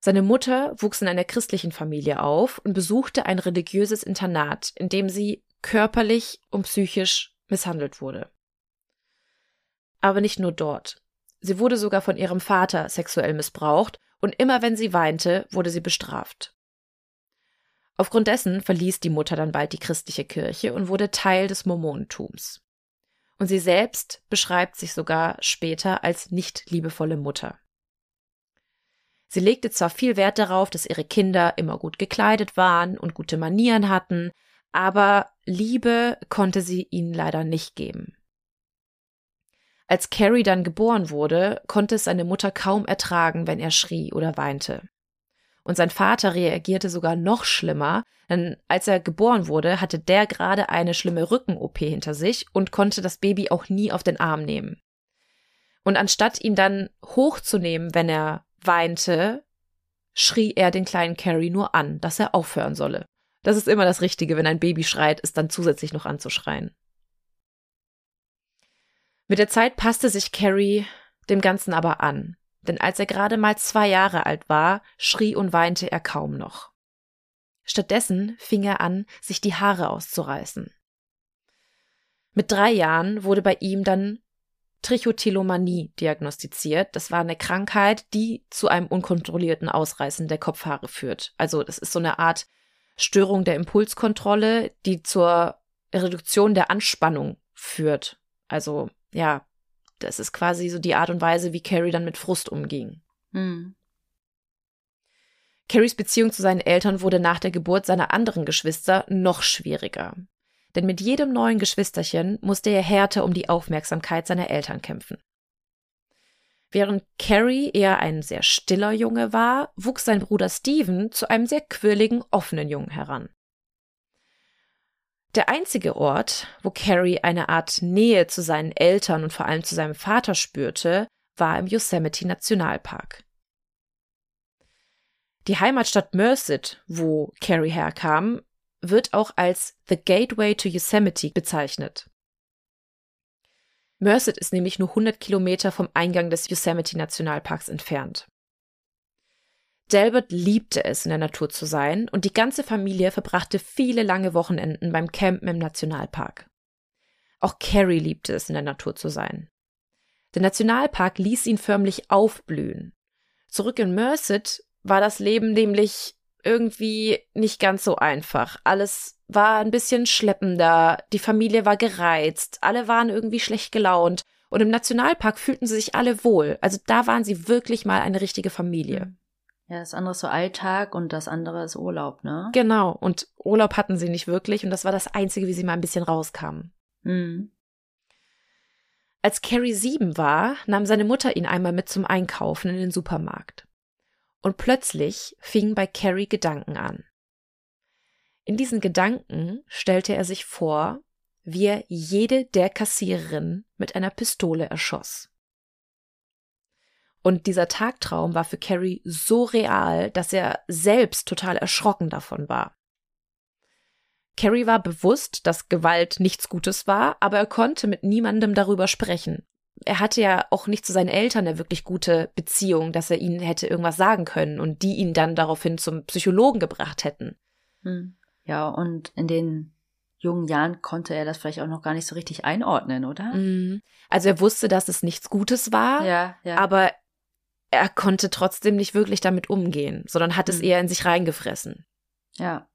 Seine Mutter wuchs in einer christlichen Familie auf und besuchte ein religiöses Internat, in dem sie körperlich und psychisch misshandelt wurde. Aber nicht nur dort. Sie wurde sogar von ihrem Vater sexuell missbraucht und immer wenn sie weinte, wurde sie bestraft. Aufgrund dessen verließ die Mutter dann bald die christliche Kirche und wurde Teil des Mormonentums. Und sie selbst beschreibt sich sogar später als nicht liebevolle Mutter. Sie legte zwar viel Wert darauf, dass ihre Kinder immer gut gekleidet waren und gute Manieren hatten, aber Liebe konnte sie ihnen leider nicht geben. Als Carrie dann geboren wurde, konnte es seine Mutter kaum ertragen, wenn er schrie oder weinte. Und sein Vater reagierte sogar noch schlimmer, denn als er geboren wurde, hatte der gerade eine schlimme Rücken-OP hinter sich und konnte das Baby auch nie auf den Arm nehmen. Und anstatt ihn dann hochzunehmen, wenn er weinte, schrie er den kleinen Carrie nur an, dass er aufhören solle. Das ist immer das Richtige, wenn ein Baby schreit, es dann zusätzlich noch anzuschreien. Mit der Zeit passte sich Carrie dem Ganzen aber an, denn als er gerade mal zwei Jahre alt war, schrie und weinte er kaum noch. Stattdessen fing er an, sich die Haare auszureißen. Mit drei Jahren wurde bei ihm dann Trichotillomanie diagnostiziert. Das war eine Krankheit, die zu einem unkontrollierten Ausreißen der Kopfhaare führt. Also das ist so eine Art Störung der Impulskontrolle, die zur Reduktion der Anspannung führt. Also ja, das ist quasi so die Art und Weise, wie Carrie dann mit Frust umging. Mhm. Carries Beziehung zu seinen Eltern wurde nach der Geburt seiner anderen Geschwister noch schwieriger. Denn mit jedem neuen Geschwisterchen musste er härter um die Aufmerksamkeit seiner Eltern kämpfen. Während Carrie eher ein sehr stiller Junge war, wuchs sein Bruder Steven zu einem sehr quirligen, offenen Jungen heran. Der einzige Ort, wo Carrie eine Art Nähe zu seinen Eltern und vor allem zu seinem Vater spürte, war im Yosemite Nationalpark. Die Heimatstadt Merced, wo Carrie herkam, wird auch als The Gateway to Yosemite bezeichnet. Merced ist nämlich nur 100 Kilometer vom Eingang des Yosemite Nationalparks entfernt. Delbert liebte es, in der Natur zu sein, und die ganze Familie verbrachte viele lange Wochenenden beim Campen im Nationalpark. Auch Carrie liebte es, in der Natur zu sein. Der Nationalpark ließ ihn förmlich aufblühen. Zurück in Merced war das Leben nämlich irgendwie nicht ganz so einfach. Alles war ein bisschen schleppender, die Familie war gereizt, alle waren irgendwie schlecht gelaunt und im Nationalpark fühlten sie sich alle wohl. Also da waren sie wirklich mal eine richtige Familie. Ja, das andere ist so Alltag und das andere ist Urlaub, ne? Genau. Und Urlaub hatten sie nicht wirklich und das war das Einzige, wie sie mal ein bisschen rauskamen. Mhm. Als Carrie sieben war, nahm seine Mutter ihn einmal mit zum Einkaufen in den Supermarkt. Und plötzlich fingen bei Carrie Gedanken an. In diesen Gedanken stellte er sich vor, wie er jede der Kassiererinnen mit einer Pistole erschoss. Und dieser Tagtraum war für Carrie so real, dass er selbst total erschrocken davon war. Carrie war bewusst, dass Gewalt nichts Gutes war, aber er konnte mit niemandem darüber sprechen. Er hatte ja auch nicht zu seinen Eltern eine wirklich gute Beziehung, dass er ihnen hätte irgendwas sagen können und die ihn dann daraufhin zum Psychologen gebracht hätten. Hm. Ja, und in den jungen Jahren konnte er das vielleicht auch noch gar nicht so richtig einordnen, oder? Mhm. Also er wusste, dass es nichts Gutes war, ja, ja. aber er konnte trotzdem nicht wirklich damit umgehen, sondern hat es mhm. eher in sich reingefressen. Ja.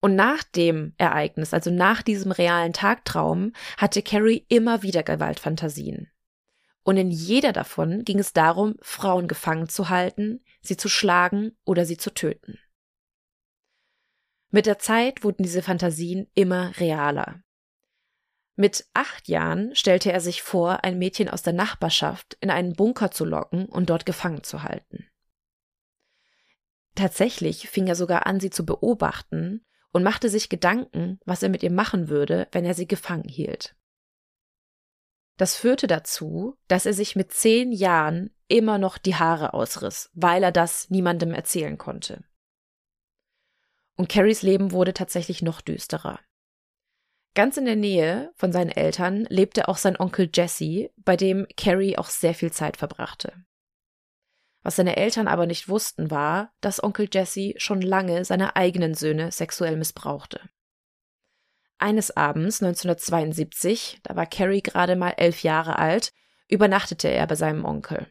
Und nach dem Ereignis, also nach diesem realen Tagtraum, hatte Carrie immer wieder Gewaltfantasien. Und in jeder davon ging es darum, Frauen gefangen zu halten, sie zu schlagen oder sie zu töten. Mit der Zeit wurden diese Fantasien immer realer. Mit acht Jahren stellte er sich vor, ein Mädchen aus der Nachbarschaft in einen Bunker zu locken und dort gefangen zu halten. Tatsächlich fing er sogar an, sie zu beobachten und machte sich Gedanken, was er mit ihr machen würde, wenn er sie gefangen hielt. Das führte dazu, dass er sich mit zehn Jahren immer noch die Haare ausriss, weil er das niemandem erzählen konnte. Und Carries Leben wurde tatsächlich noch düsterer. Ganz in der Nähe von seinen Eltern lebte auch sein Onkel Jesse, bei dem Carrie auch sehr viel Zeit verbrachte. Was seine Eltern aber nicht wussten, war, dass Onkel Jesse schon lange seine eigenen Söhne sexuell missbrauchte. Eines Abends 1972, da war Carrie gerade mal elf Jahre alt, übernachtete er bei seinem Onkel.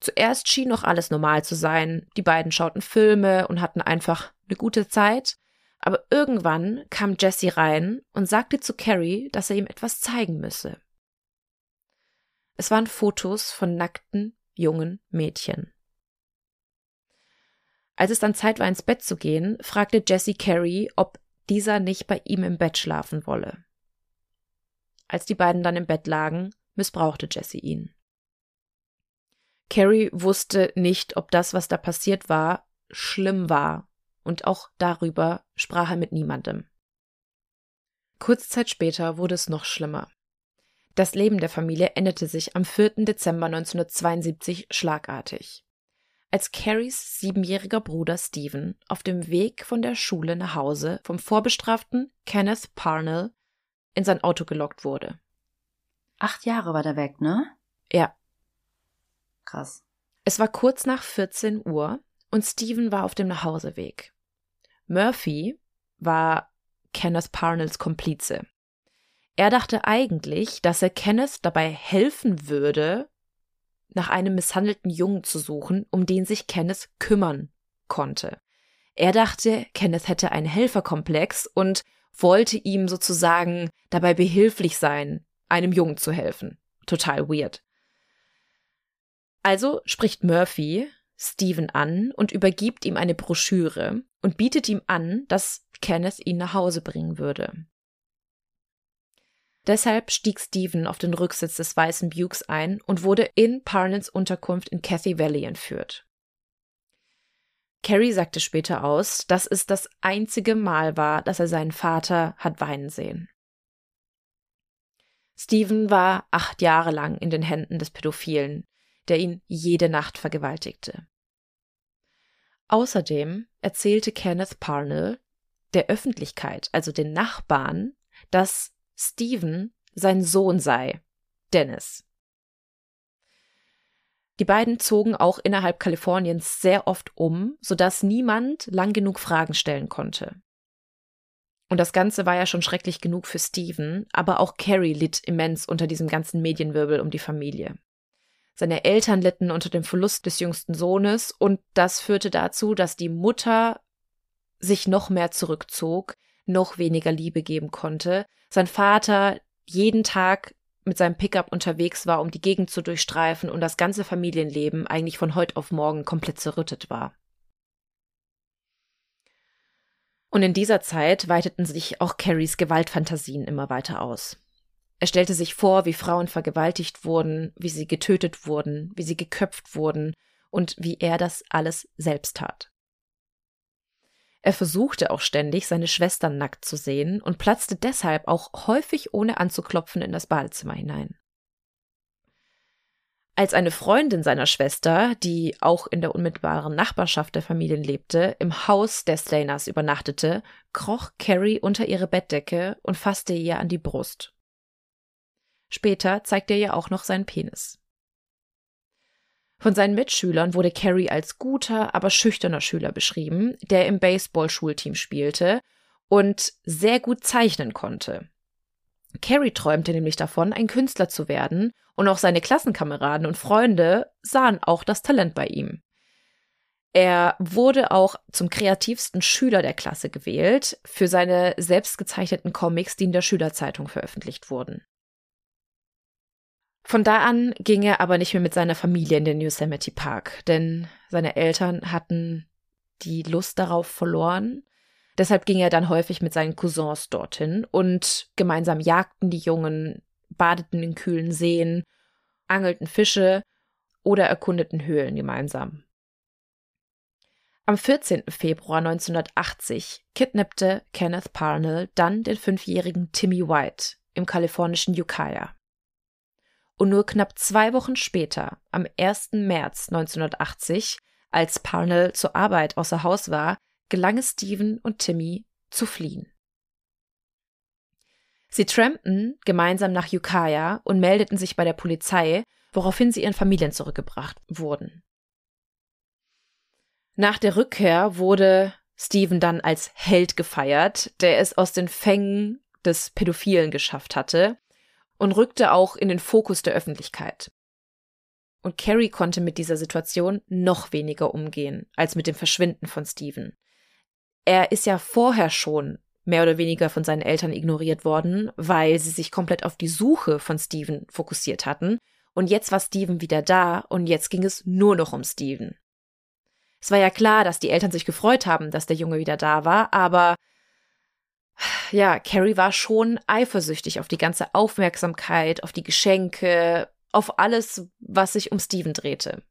Zuerst schien noch alles normal zu sein, die beiden schauten Filme und hatten einfach eine gute Zeit, aber irgendwann kam Jesse rein und sagte zu Carrie, dass er ihm etwas zeigen müsse. Es waren Fotos von nackten, jungen Mädchen. Als es dann Zeit war, ins Bett zu gehen, fragte Jesse Carrie, ob dieser nicht bei ihm im Bett schlafen wolle. Als die beiden dann im Bett lagen, missbrauchte Jesse ihn. Carrie wusste nicht, ob das, was da passiert war, schlimm war, und auch darüber sprach er mit niemandem. Kurze Zeit später wurde es noch schlimmer. Das Leben der Familie änderte sich am 4. Dezember 1972 schlagartig. Als Carries siebenjähriger Bruder Stephen auf dem Weg von der Schule nach Hause vom vorbestraften Kenneth Parnell in sein Auto gelockt wurde. Acht Jahre war der weg, ne? Ja. Krass. Es war kurz nach 14 Uhr und Stephen war auf dem Nachhauseweg. Murphy war Kenneth Parnells Komplize. Er dachte eigentlich, dass er Kenneth dabei helfen würde, nach einem misshandelten Jungen zu suchen, um den sich Kenneth kümmern konnte. Er dachte, Kenneth hätte einen Helferkomplex und wollte ihm sozusagen dabei behilflich sein, einem Jungen zu helfen. Total weird. Also spricht Murphy Stephen an und übergibt ihm eine Broschüre und bietet ihm an, dass Kenneth ihn nach Hause bringen würde. Deshalb stieg Stephen auf den Rücksitz des weißen Bukes ein und wurde in Parnells Unterkunft in Cathy Valley entführt. Carrie sagte später aus, dass es das einzige Mal war, dass er seinen Vater hat weinen sehen. Stephen war acht Jahre lang in den Händen des Pädophilen, der ihn jede Nacht vergewaltigte. Außerdem erzählte Kenneth Parnell der Öffentlichkeit, also den Nachbarn, dass Stephen sein Sohn sei, Dennis. Die beiden zogen auch innerhalb Kaliforniens sehr oft um, sodass niemand lang genug Fragen stellen konnte. Und das Ganze war ja schon schrecklich genug für Stephen, aber auch Carrie litt immens unter diesem ganzen Medienwirbel um die Familie. Seine Eltern litten unter dem Verlust des jüngsten Sohnes und das führte dazu, dass die Mutter sich noch mehr zurückzog, noch weniger Liebe geben konnte. Sein Vater jeden Tag mit seinem Pickup unterwegs war, um die Gegend zu durchstreifen und das ganze Familienleben eigentlich von heute auf morgen komplett zerrüttet war. Und in dieser Zeit weiteten sich auch Carries Gewaltfantasien immer weiter aus. Er stellte sich vor, wie Frauen vergewaltigt wurden, wie sie getötet wurden, wie sie geköpft wurden und wie er das alles selbst tat. Er versuchte auch ständig, seine Schwestern nackt zu sehen und platzte deshalb auch häufig ohne anzuklopfen in das Badezimmer hinein. Als eine Freundin seiner Schwester, die auch in der unmittelbaren Nachbarschaft der Familien lebte, im Haus der Slaners übernachtete, kroch Carrie unter ihre Bettdecke und fasste ihr an die Brust. Später zeigte er ihr auch noch seinen Penis. Von seinen Mitschülern wurde Carey als guter, aber schüchterner Schüler beschrieben, der im Baseball-Schulteam spielte und sehr gut zeichnen konnte. Carey träumte nämlich davon, ein Künstler zu werden, und auch seine Klassenkameraden und Freunde sahen auch das Talent bei ihm. Er wurde auch zum kreativsten Schüler der Klasse gewählt für seine selbstgezeichneten Comics, die in der Schülerzeitung veröffentlicht wurden. Von da an ging er aber nicht mehr mit seiner Familie in den Yosemite Park, denn seine Eltern hatten die Lust darauf verloren. Deshalb ging er dann häufig mit seinen Cousins dorthin und gemeinsam jagten die Jungen, badeten in kühlen Seen, angelten Fische oder erkundeten Höhlen gemeinsam. Am 14. Februar 1980 kidnappte Kenneth Parnell dann den fünfjährigen Timmy White im kalifornischen Ukiah. Und nur knapp zwei Wochen später, am 1. März 1980, als Parnell zur Arbeit außer Haus war, gelang es Stephen und Timmy zu fliehen. Sie trampten gemeinsam nach Ukiah und meldeten sich bei der Polizei, woraufhin sie ihren Familien zurückgebracht wurden. Nach der Rückkehr wurde Steven dann als Held gefeiert, der es aus den Fängen des Pädophilen geschafft hatte und rückte auch in den Fokus der Öffentlichkeit. Und Carrie konnte mit dieser Situation noch weniger umgehen als mit dem Verschwinden von Steven. Er ist ja vorher schon mehr oder weniger von seinen Eltern ignoriert worden, weil sie sich komplett auf die Suche von Steven fokussiert hatten. Und jetzt war Steven wieder da und jetzt ging es nur noch um Steven. Es war ja klar, dass die Eltern sich gefreut haben, dass der Junge wieder da war, aber ja, Carrie war schon eifersüchtig auf die ganze Aufmerksamkeit, auf die Geschenke, auf alles, was sich um Steven drehte.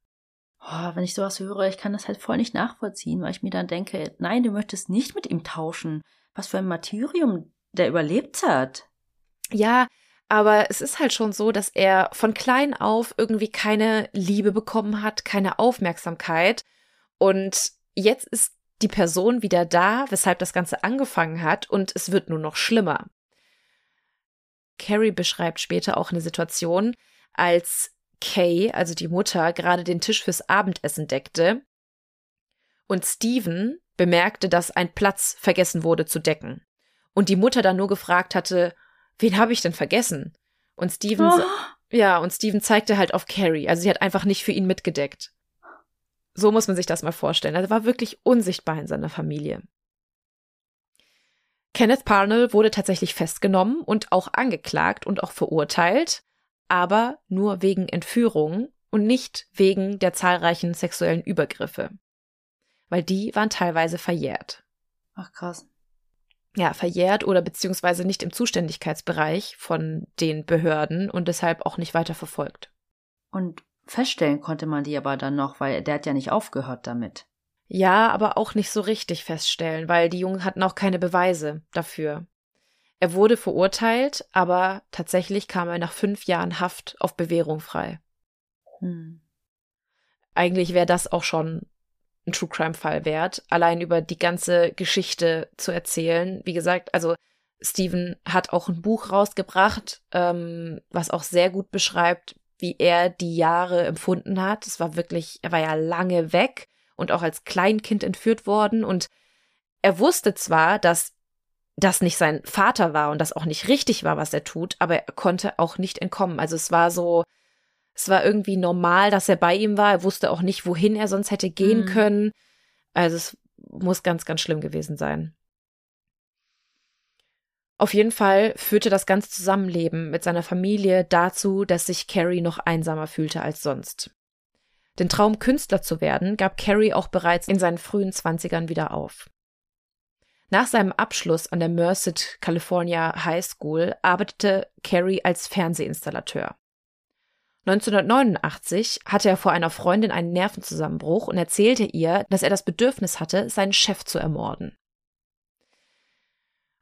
Oh, wenn ich sowas höre, ich kann das halt voll nicht nachvollziehen, weil ich mir dann denke, nein, du möchtest nicht mit ihm tauschen. Was für ein Martyrium der überlebt hat. Ja, aber es ist halt schon so, dass er von klein auf irgendwie keine Liebe bekommen hat, keine Aufmerksamkeit. Und jetzt ist die Person wieder da, weshalb das Ganze angefangen hat, und es wird nur noch schlimmer. Carrie beschreibt später auch eine Situation, als Kay, also die Mutter, gerade den Tisch fürs Abendessen deckte und Steven bemerkte, dass ein Platz vergessen wurde zu decken. Und die Mutter dann nur gefragt hatte, wen habe ich denn vergessen? Und Steven, oh. ja, und Steven zeigte halt auf Carrie. Also sie hat einfach nicht für ihn mitgedeckt. So muss man sich das mal vorstellen. Also er war wirklich unsichtbar in seiner Familie. Kenneth Parnell wurde tatsächlich festgenommen und auch angeklagt und auch verurteilt aber nur wegen Entführung und nicht wegen der zahlreichen sexuellen Übergriffe. Weil die waren teilweise verjährt. Ach krass. Ja, verjährt oder beziehungsweise nicht im Zuständigkeitsbereich von den Behörden und deshalb auch nicht weiter verfolgt. Und feststellen konnte man die aber dann noch, weil der hat ja nicht aufgehört damit. Ja, aber auch nicht so richtig feststellen, weil die Jungen hatten auch keine Beweise dafür. Er wurde verurteilt, aber tatsächlich kam er nach fünf Jahren Haft auf Bewährung frei. Hm. Eigentlich wäre das auch schon ein True Crime Fall wert, allein über die ganze Geschichte zu erzählen. Wie gesagt, also Steven hat auch ein Buch rausgebracht, ähm, was auch sehr gut beschreibt, wie er die Jahre empfunden hat. Es war wirklich, er war ja lange weg und auch als Kleinkind entführt worden und er wusste zwar, dass das nicht sein Vater war und das auch nicht richtig war, was er tut, aber er konnte auch nicht entkommen. Also es war so, es war irgendwie normal, dass er bei ihm war. Er wusste auch nicht, wohin er sonst hätte gehen mhm. können. Also es muss ganz, ganz schlimm gewesen sein. Auf jeden Fall führte das ganze Zusammenleben mit seiner Familie dazu, dass sich Carrie noch einsamer fühlte als sonst. Den Traum, Künstler zu werden, gab Carrie auch bereits in seinen frühen Zwanzigern wieder auf. Nach seinem Abschluss an der Merced California High School arbeitete Carey als Fernsehinstallateur. 1989 hatte er vor einer Freundin einen Nervenzusammenbruch und erzählte ihr, dass er das Bedürfnis hatte, seinen Chef zu ermorden.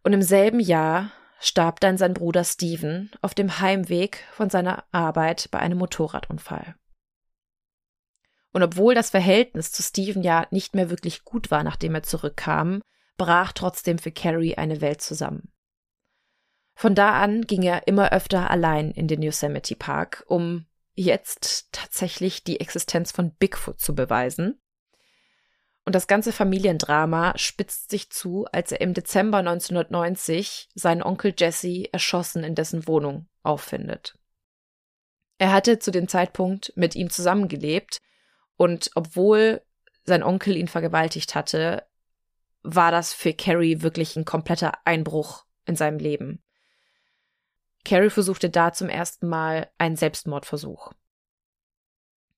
Und im selben Jahr starb dann sein Bruder Steven auf dem Heimweg von seiner Arbeit bei einem Motorradunfall. Und obwohl das Verhältnis zu Steven ja nicht mehr wirklich gut war, nachdem er zurückkam, brach trotzdem für Carrie eine Welt zusammen. Von da an ging er immer öfter allein in den Yosemite Park, um jetzt tatsächlich die Existenz von Bigfoot zu beweisen. Und das ganze Familiendrama spitzt sich zu, als er im Dezember 1990 seinen Onkel Jesse erschossen in dessen Wohnung auffindet. Er hatte zu dem Zeitpunkt mit ihm zusammengelebt und obwohl sein Onkel ihn vergewaltigt hatte, war das für Carrie wirklich ein kompletter Einbruch in seinem Leben. Carrie versuchte da zum ersten Mal einen Selbstmordversuch.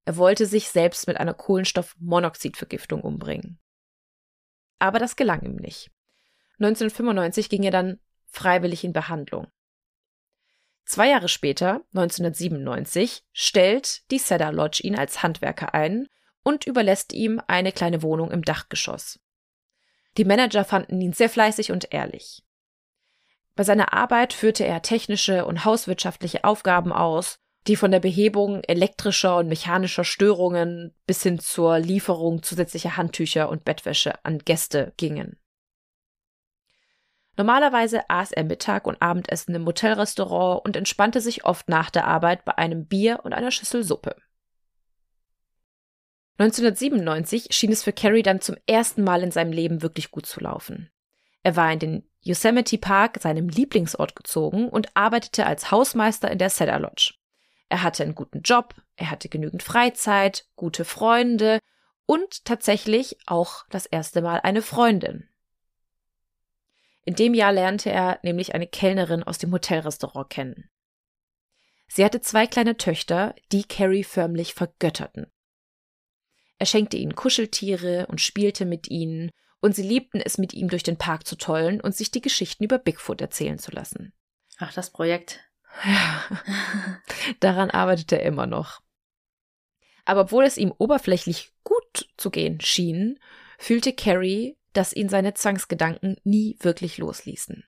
Er wollte sich selbst mit einer Kohlenstoffmonoxidvergiftung umbringen. Aber das gelang ihm nicht. 1995 ging er dann freiwillig in Behandlung. Zwei Jahre später, 1997, stellt die Cedar Lodge ihn als Handwerker ein und überlässt ihm eine kleine Wohnung im Dachgeschoss. Die Manager fanden ihn sehr fleißig und ehrlich. Bei seiner Arbeit führte er technische und hauswirtschaftliche Aufgaben aus, die von der Behebung elektrischer und mechanischer Störungen bis hin zur Lieferung zusätzlicher Handtücher und Bettwäsche an Gäste gingen. Normalerweise aß er Mittag und Abendessen im Hotelrestaurant und entspannte sich oft nach der Arbeit bei einem Bier und einer Schüssel Suppe. 1997 schien es für Carrie dann zum ersten Mal in seinem Leben wirklich gut zu laufen. Er war in den Yosemite Park, seinem Lieblingsort, gezogen und arbeitete als Hausmeister in der Cedar Lodge. Er hatte einen guten Job, er hatte genügend Freizeit, gute Freunde und tatsächlich auch das erste Mal eine Freundin. In dem Jahr lernte er nämlich eine Kellnerin aus dem Hotelrestaurant kennen. Sie hatte zwei kleine Töchter, die Carrie förmlich vergötterten. Er schenkte ihnen Kuscheltiere und spielte mit ihnen, und sie liebten es, mit ihm durch den Park zu tollen und sich die Geschichten über Bigfoot erzählen zu lassen. Ach, das Projekt. Ja, daran arbeitet er immer noch. Aber obwohl es ihm oberflächlich gut zu gehen schien, fühlte Carrie, dass ihn seine Zwangsgedanken nie wirklich losließen.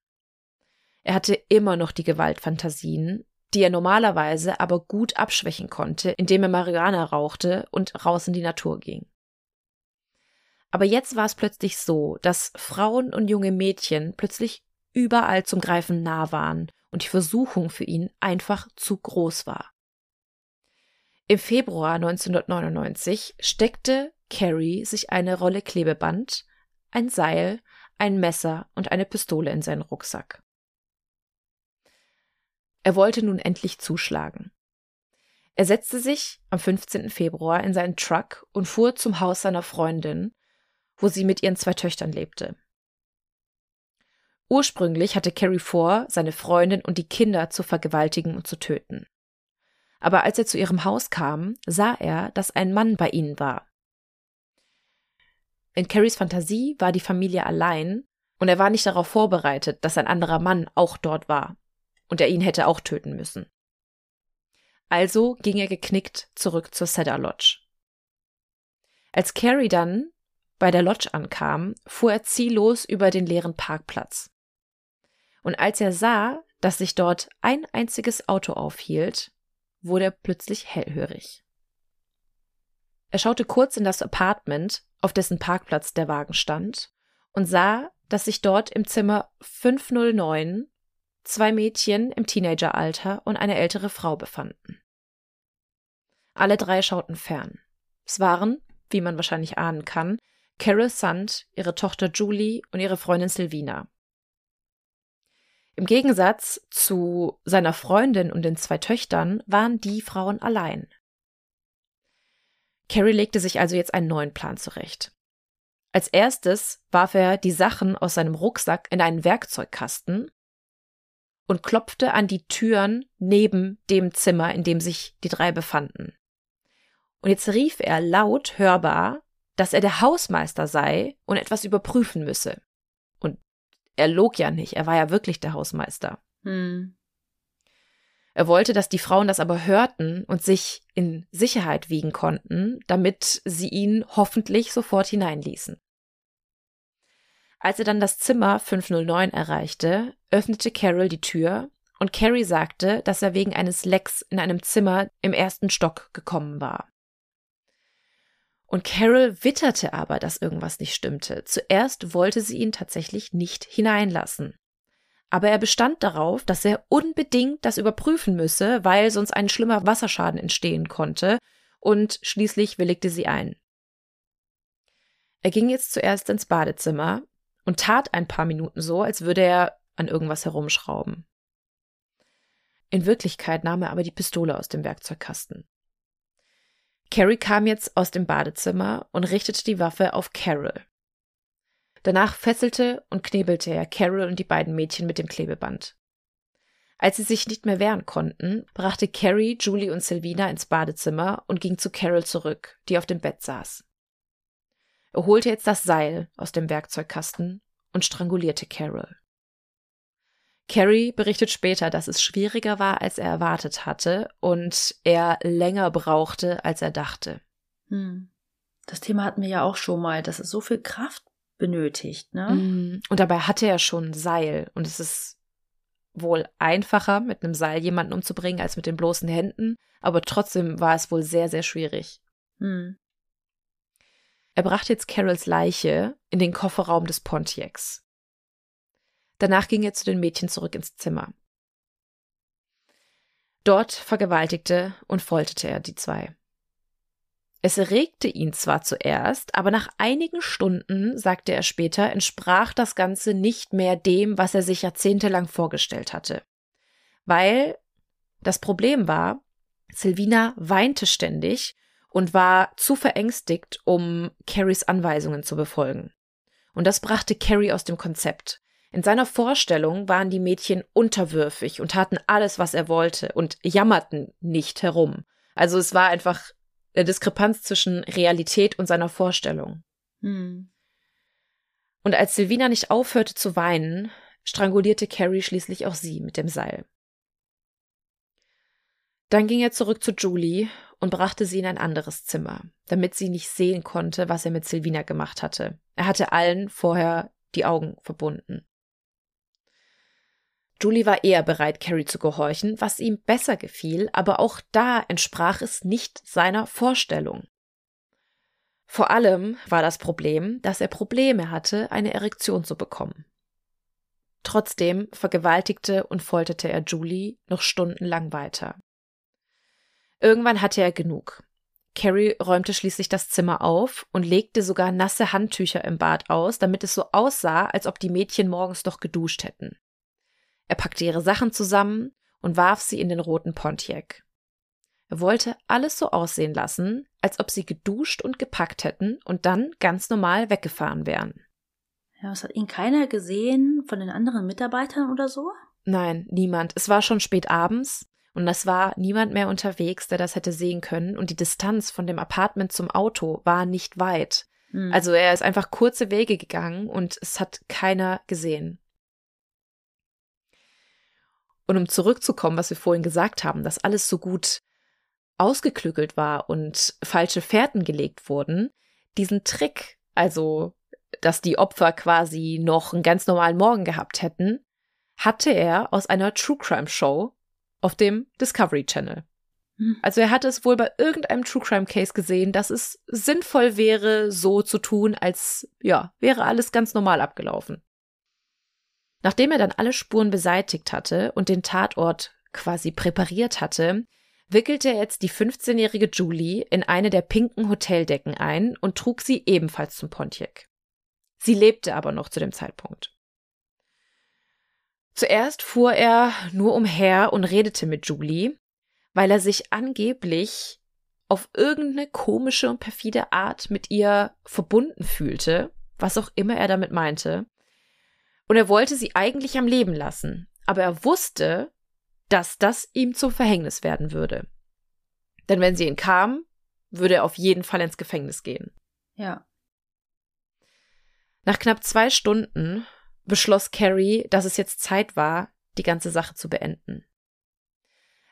Er hatte immer noch die Gewaltfantasien, die er normalerweise aber gut abschwächen konnte, indem er Marihuana rauchte und raus in die Natur ging. Aber jetzt war es plötzlich so, dass Frauen und junge Mädchen plötzlich überall zum Greifen nah waren und die Versuchung für ihn einfach zu groß war. Im Februar 1999 steckte Carrie sich eine Rolle Klebeband, ein Seil, ein Messer und eine Pistole in seinen Rucksack. Er wollte nun endlich zuschlagen. Er setzte sich am 15. Februar in seinen Truck und fuhr zum Haus seiner Freundin, wo sie mit ihren zwei Töchtern lebte. Ursprünglich hatte Carrie vor, seine Freundin und die Kinder zu vergewaltigen und zu töten. Aber als er zu ihrem Haus kam, sah er, dass ein Mann bei ihnen war. In Carries Fantasie war die Familie allein und er war nicht darauf vorbereitet, dass ein anderer Mann auch dort war und er ihn hätte auch töten müssen. Also ging er geknickt zurück zur Cedar Lodge. Als Carrie dann bei der Lodge ankam, fuhr er ziellos über den leeren Parkplatz. Und als er sah, dass sich dort ein einziges Auto aufhielt, wurde er plötzlich hellhörig. Er schaute kurz in das Apartment, auf dessen Parkplatz der Wagen stand, und sah, dass sich dort im Zimmer 509 zwei Mädchen im Teenageralter und eine ältere Frau befanden. Alle drei schauten fern. Es waren, wie man wahrscheinlich ahnen kann, Carol Sand, ihre Tochter Julie und ihre Freundin Silvina. Im Gegensatz zu seiner Freundin und den zwei Töchtern waren die Frauen allein. Carrie legte sich also jetzt einen neuen Plan zurecht. Als erstes warf er die Sachen aus seinem Rucksack in einen Werkzeugkasten und klopfte an die Türen neben dem Zimmer, in dem sich die drei befanden. Und jetzt rief er laut hörbar, dass er der Hausmeister sei und etwas überprüfen müsse. Er log ja nicht, er war ja wirklich der Hausmeister. Hm. Er wollte, dass die Frauen das aber hörten und sich in Sicherheit wiegen konnten, damit sie ihn hoffentlich sofort hineinließen. Als er dann das Zimmer 509 erreichte, öffnete Carol die Tür und Carrie sagte, dass er wegen eines Lecks in einem Zimmer im ersten Stock gekommen war. Und Carol witterte aber, dass irgendwas nicht stimmte. Zuerst wollte sie ihn tatsächlich nicht hineinlassen. Aber er bestand darauf, dass er unbedingt das überprüfen müsse, weil sonst ein schlimmer Wasserschaden entstehen konnte, und schließlich willigte sie ein. Er ging jetzt zuerst ins Badezimmer, und tat ein paar Minuten so, als würde er an irgendwas herumschrauben. In Wirklichkeit nahm er aber die Pistole aus dem Werkzeugkasten. Carrie kam jetzt aus dem Badezimmer und richtete die Waffe auf Carol. Danach fesselte und knebelte er Carol und die beiden Mädchen mit dem Klebeband. Als sie sich nicht mehr wehren konnten, brachte Carrie, Julie und Silvina ins Badezimmer und ging zu Carol zurück, die auf dem Bett saß. Er holte jetzt das Seil aus dem Werkzeugkasten und strangulierte Carol. Carrie berichtet später, dass es schwieriger war, als er erwartet hatte und er länger brauchte, als er dachte. Hm. Das Thema hatten wir ja auch schon mal, dass es so viel Kraft benötigt, ne? Hm. Und dabei hatte er schon ein Seil und es ist wohl einfacher, mit einem Seil jemanden umzubringen, als mit den bloßen Händen, aber trotzdem war es wohl sehr, sehr schwierig. Hm. Er brachte jetzt Carols Leiche in den Kofferraum des Pontiacs. Danach ging er zu den Mädchen zurück ins Zimmer. Dort vergewaltigte und folterte er die zwei. Es erregte ihn zwar zuerst, aber nach einigen Stunden, sagte er später, entsprach das Ganze nicht mehr dem, was er sich jahrzehntelang vorgestellt hatte. Weil das Problem war, Silvina weinte ständig und war zu verängstigt, um Carries Anweisungen zu befolgen. Und das brachte Carrie aus dem Konzept. In seiner Vorstellung waren die Mädchen unterwürfig und taten alles, was er wollte und jammerten nicht herum. Also es war einfach eine Diskrepanz zwischen Realität und seiner Vorstellung. Hm. Und als Silvina nicht aufhörte zu weinen, strangulierte Carrie schließlich auch sie mit dem Seil. Dann ging er zurück zu Julie und brachte sie in ein anderes Zimmer, damit sie nicht sehen konnte, was er mit Silvina gemacht hatte. Er hatte allen vorher die Augen verbunden. Julie war eher bereit, Carrie zu gehorchen, was ihm besser gefiel, aber auch da entsprach es nicht seiner Vorstellung. Vor allem war das Problem, dass er Probleme hatte, eine Erektion zu bekommen. Trotzdem vergewaltigte und folterte er Julie noch stundenlang weiter. Irgendwann hatte er genug. Carrie räumte schließlich das Zimmer auf und legte sogar nasse Handtücher im Bad aus, damit es so aussah, als ob die Mädchen morgens doch geduscht hätten. Er packte ihre Sachen zusammen und warf sie in den roten Pontiac. Er wollte alles so aussehen lassen, als ob sie geduscht und gepackt hätten und dann ganz normal weggefahren wären. Ja, was hat ihn keiner gesehen von den anderen Mitarbeitern oder so? Nein, niemand. Es war schon spät abends und es war niemand mehr unterwegs, der das hätte sehen können und die Distanz von dem Apartment zum Auto war nicht weit. Hm. Also er ist einfach kurze Wege gegangen und es hat keiner gesehen. Und um zurückzukommen, was wir vorhin gesagt haben, dass alles so gut ausgeklügelt war und falsche Fährten gelegt wurden, diesen Trick, also dass die Opfer quasi noch einen ganz normalen Morgen gehabt hätten, hatte er aus einer True Crime Show auf dem Discovery Channel. Hm. Also er hatte es wohl bei irgendeinem True Crime Case gesehen, dass es sinnvoll wäre, so zu tun, als ja, wäre alles ganz normal abgelaufen. Nachdem er dann alle Spuren beseitigt hatte und den Tatort quasi präpariert hatte, wickelte er jetzt die 15-jährige Julie in eine der pinken Hoteldecken ein und trug sie ebenfalls zum Pontiac. Sie lebte aber noch zu dem Zeitpunkt. Zuerst fuhr er nur umher und redete mit Julie, weil er sich angeblich auf irgendeine komische und perfide Art mit ihr verbunden fühlte, was auch immer er damit meinte, und er wollte sie eigentlich am Leben lassen, aber er wusste, dass das ihm zum Verhängnis werden würde. Denn wenn sie ihn kam, würde er auf jeden Fall ins Gefängnis gehen. Ja. Nach knapp zwei Stunden beschloss Carrie, dass es jetzt Zeit war, die ganze Sache zu beenden.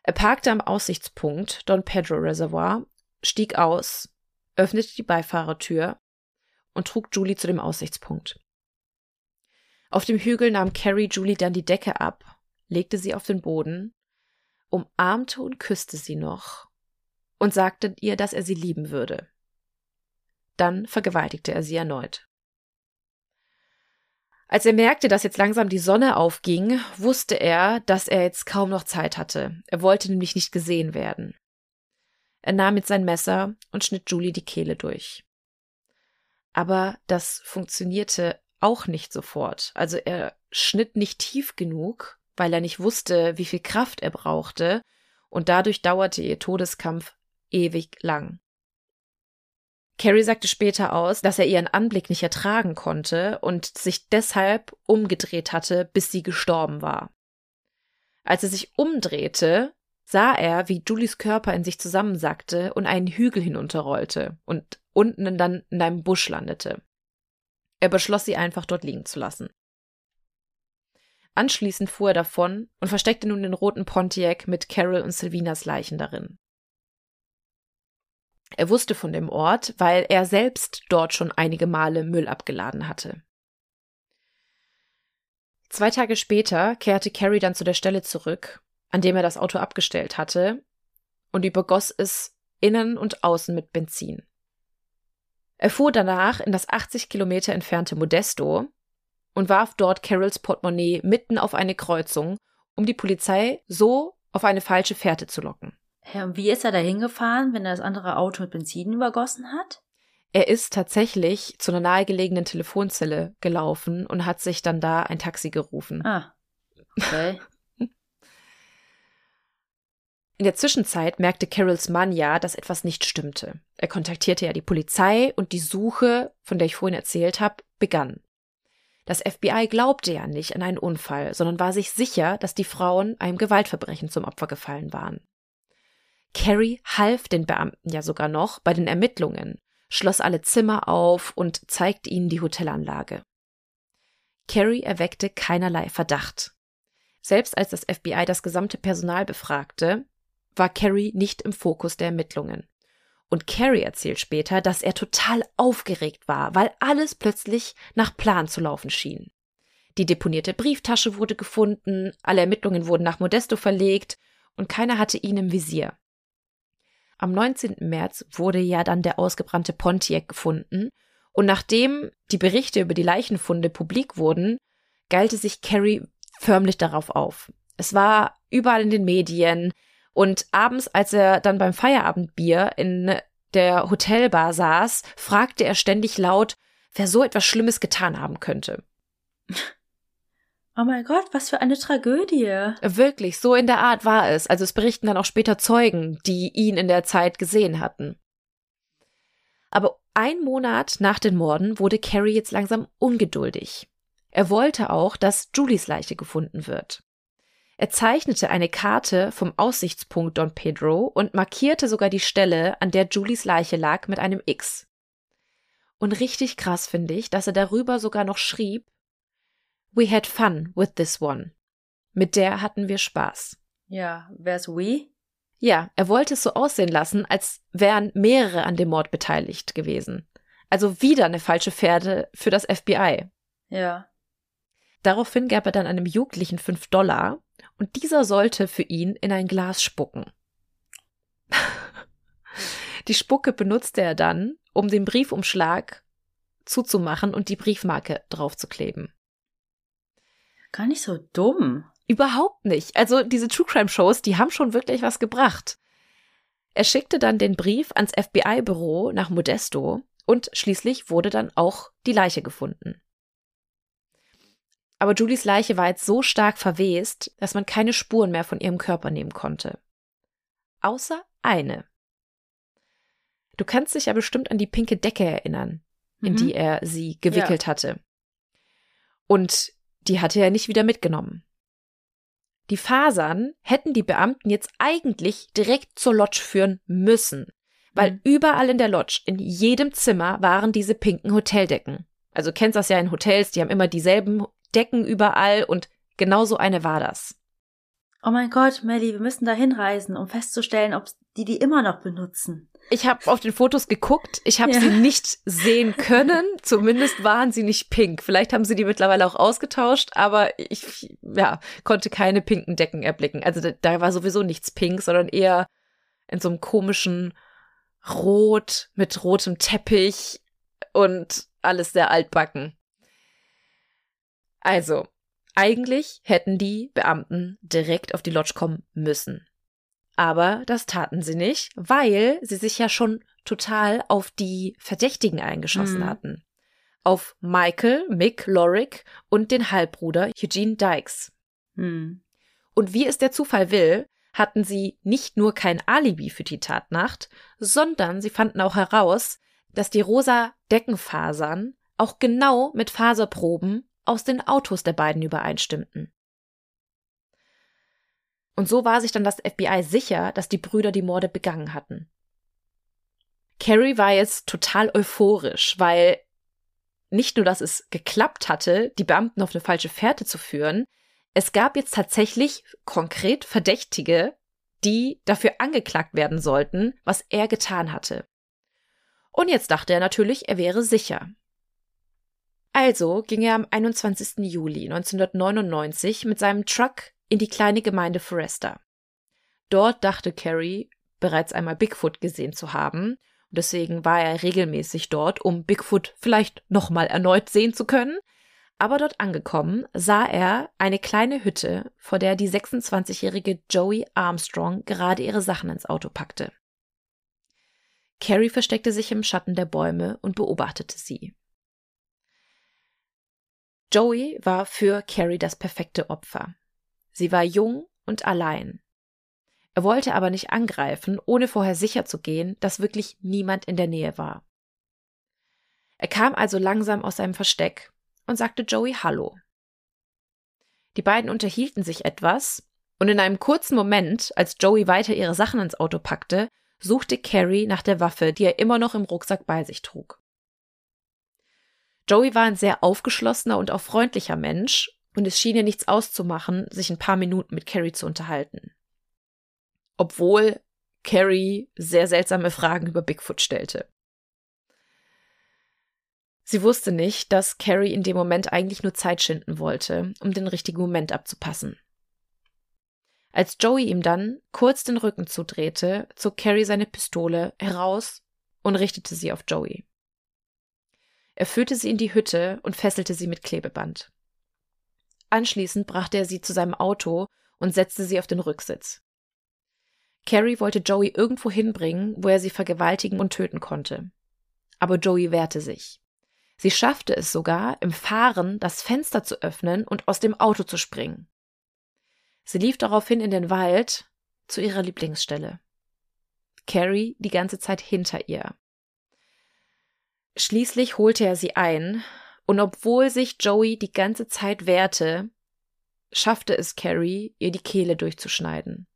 Er parkte am Aussichtspunkt Don Pedro Reservoir, stieg aus, öffnete die Beifahrertür und trug Julie zu dem Aussichtspunkt. Auf dem Hügel nahm Carrie Julie dann die Decke ab, legte sie auf den Boden, umarmte und küsste sie noch und sagte ihr, dass er sie lieben würde. Dann vergewaltigte er sie erneut. Als er merkte, dass jetzt langsam die Sonne aufging, wusste er, dass er jetzt kaum noch Zeit hatte. Er wollte nämlich nicht gesehen werden. Er nahm jetzt sein Messer und schnitt Julie die Kehle durch. Aber das funktionierte auch nicht sofort. Also er schnitt nicht tief genug, weil er nicht wusste, wie viel Kraft er brauchte, und dadurch dauerte ihr Todeskampf ewig lang. Carrie sagte später aus, dass er ihren Anblick nicht ertragen konnte und sich deshalb umgedreht hatte, bis sie gestorben war. Als er sich umdrehte, sah er, wie Julies Körper in sich zusammensackte und einen Hügel hinunterrollte und unten dann in einem Busch landete. Er beschloss, sie einfach dort liegen zu lassen. Anschließend fuhr er davon und versteckte nun den roten Pontiac mit Carol und Sylvinas Leichen darin. Er wusste von dem Ort, weil er selbst dort schon einige Male Müll abgeladen hatte. Zwei Tage später kehrte Carrie dann zu der Stelle zurück, an dem er das Auto abgestellt hatte, und übergoss es innen und außen mit Benzin. Er fuhr danach in das 80 Kilometer entfernte Modesto und warf dort Carols Portemonnaie mitten auf eine Kreuzung, um die Polizei so auf eine falsche Fährte zu locken. Ja, und wie ist er da hingefahren, wenn er das andere Auto mit Benzin übergossen hat? Er ist tatsächlich zu einer nahegelegenen Telefonzelle gelaufen und hat sich dann da ein Taxi gerufen. Ah. Okay. In der Zwischenzeit merkte Carols Mann ja, dass etwas nicht stimmte. Er kontaktierte ja die Polizei und die Suche, von der ich vorhin erzählt habe, begann. Das FBI glaubte ja nicht an einen Unfall, sondern war sich sicher, dass die Frauen einem Gewaltverbrechen zum Opfer gefallen waren. Carrie half den Beamten ja sogar noch bei den Ermittlungen, schloss alle Zimmer auf und zeigte ihnen die Hotelanlage. Carrie erweckte keinerlei Verdacht. Selbst als das FBI das gesamte Personal befragte, war Carrie nicht im Fokus der Ermittlungen. Und Carrie erzählt später, dass er total aufgeregt war, weil alles plötzlich nach Plan zu laufen schien. Die deponierte Brieftasche wurde gefunden, alle Ermittlungen wurden nach Modesto verlegt und keiner hatte ihn im Visier. Am 19. März wurde ja dann der ausgebrannte Pontiac gefunden und nachdem die Berichte über die Leichenfunde publik wurden, geilte sich Carrie förmlich darauf auf. Es war überall in den Medien, und abends, als er dann beim Feierabendbier in der Hotelbar saß, fragte er ständig laut, wer so etwas Schlimmes getan haben könnte. Oh mein Gott, was für eine Tragödie. Wirklich, so in der Art war es. Also es berichten dann auch später Zeugen, die ihn in der Zeit gesehen hatten. Aber ein Monat nach den Morden wurde Carrie jetzt langsam ungeduldig. Er wollte auch, dass Julies Leiche gefunden wird. Er zeichnete eine Karte vom Aussichtspunkt Don Pedro und markierte sogar die Stelle, an der Julies Leiche lag, mit einem X. Und richtig krass finde ich, dass er darüber sogar noch schrieb, We had fun with this one. Mit der hatten wir Spaß. Ja, wär's we? Ja, er wollte es so aussehen lassen, als wären mehrere an dem Mord beteiligt gewesen. Also wieder eine falsche Pferde für das FBI. Ja. Daraufhin gab er dann einem Jugendlichen fünf Dollar und dieser sollte für ihn in ein Glas spucken. Die Spucke benutzte er dann, um den Briefumschlag zuzumachen und die Briefmarke draufzukleben. Gar nicht so dumm. Überhaupt nicht. Also diese True Crime Shows, die haben schon wirklich was gebracht. Er schickte dann den Brief ans FBI-Büro nach Modesto und schließlich wurde dann auch die Leiche gefunden. Aber Julies Leiche war jetzt so stark verwest, dass man keine Spuren mehr von ihrem Körper nehmen konnte. Außer eine. Du kannst dich ja bestimmt an die pinke Decke erinnern, in mhm. die er sie gewickelt ja. hatte. Und die hatte er nicht wieder mitgenommen. Die Fasern hätten die Beamten jetzt eigentlich direkt zur Lodge führen müssen, weil mhm. überall in der Lodge, in jedem Zimmer waren diese pinken Hoteldecken. Also kennst das ja in Hotels, die haben immer dieselben Decken überall und genau so eine war das. Oh mein Gott, Melly, wir müssen da hinreisen, um festzustellen, ob die die immer noch benutzen. Ich habe auf den Fotos geguckt, ich habe ja. sie nicht sehen können, zumindest waren sie nicht pink. Vielleicht haben sie die mittlerweile auch ausgetauscht, aber ich ja, konnte keine pinken Decken erblicken. Also da, da war sowieso nichts pink, sondern eher in so einem komischen Rot mit rotem Teppich und alles sehr altbacken. Also, eigentlich hätten die Beamten direkt auf die Lodge kommen müssen. Aber das taten sie nicht, weil sie sich ja schon total auf die Verdächtigen eingeschossen mhm. hatten. Auf Michael, Mick Lorick und den Halbbruder Eugene Dykes. Mhm. Und wie es der Zufall will, hatten sie nicht nur kein Alibi für die Tatnacht, sondern sie fanden auch heraus, dass die rosa Deckenfasern auch genau mit Faserproben aus den Autos der beiden übereinstimmten. Und so war sich dann das FBI sicher, dass die Brüder die Morde begangen hatten. Carrie war jetzt total euphorisch, weil nicht nur, dass es geklappt hatte, die Beamten auf eine falsche Fährte zu führen, es gab jetzt tatsächlich konkret Verdächtige, die dafür angeklagt werden sollten, was er getan hatte. Und jetzt dachte er natürlich, er wäre sicher. Also ging er am 21. Juli 1999 mit seinem Truck in die kleine Gemeinde Foresta. Dort dachte Carrie bereits einmal Bigfoot gesehen zu haben, und deswegen war er regelmäßig dort, um Bigfoot vielleicht nochmal erneut sehen zu können. Aber dort angekommen sah er eine kleine Hütte, vor der die 26-jährige Joey Armstrong gerade ihre Sachen ins Auto packte. Carrie versteckte sich im Schatten der Bäume und beobachtete sie. Joey war für Carrie das perfekte Opfer. Sie war jung und allein. Er wollte aber nicht angreifen, ohne vorher sicher zu gehen, dass wirklich niemand in der Nähe war. Er kam also langsam aus seinem Versteck und sagte Joey Hallo. Die beiden unterhielten sich etwas, und in einem kurzen Moment, als Joey weiter ihre Sachen ins Auto packte, suchte Carrie nach der Waffe, die er immer noch im Rucksack bei sich trug. Joey war ein sehr aufgeschlossener und auch freundlicher Mensch, und es schien ihr nichts auszumachen, sich ein paar Minuten mit Carrie zu unterhalten. Obwohl Carrie sehr seltsame Fragen über Bigfoot stellte. Sie wusste nicht, dass Carrie in dem Moment eigentlich nur Zeit schinden wollte, um den richtigen Moment abzupassen. Als Joey ihm dann kurz den Rücken zudrehte, zog Carrie seine Pistole heraus und richtete sie auf Joey. Er führte sie in die Hütte und fesselte sie mit Klebeband. Anschließend brachte er sie zu seinem Auto und setzte sie auf den Rücksitz. Carrie wollte Joey irgendwo hinbringen, wo er sie vergewaltigen und töten konnte. Aber Joey wehrte sich. Sie schaffte es sogar, im Fahren das Fenster zu öffnen und aus dem Auto zu springen. Sie lief daraufhin in den Wald zu ihrer Lieblingsstelle. Carrie die ganze Zeit hinter ihr. Schließlich holte er sie ein, und obwohl sich Joey die ganze Zeit wehrte, schaffte es Carrie, ihr die Kehle durchzuschneiden.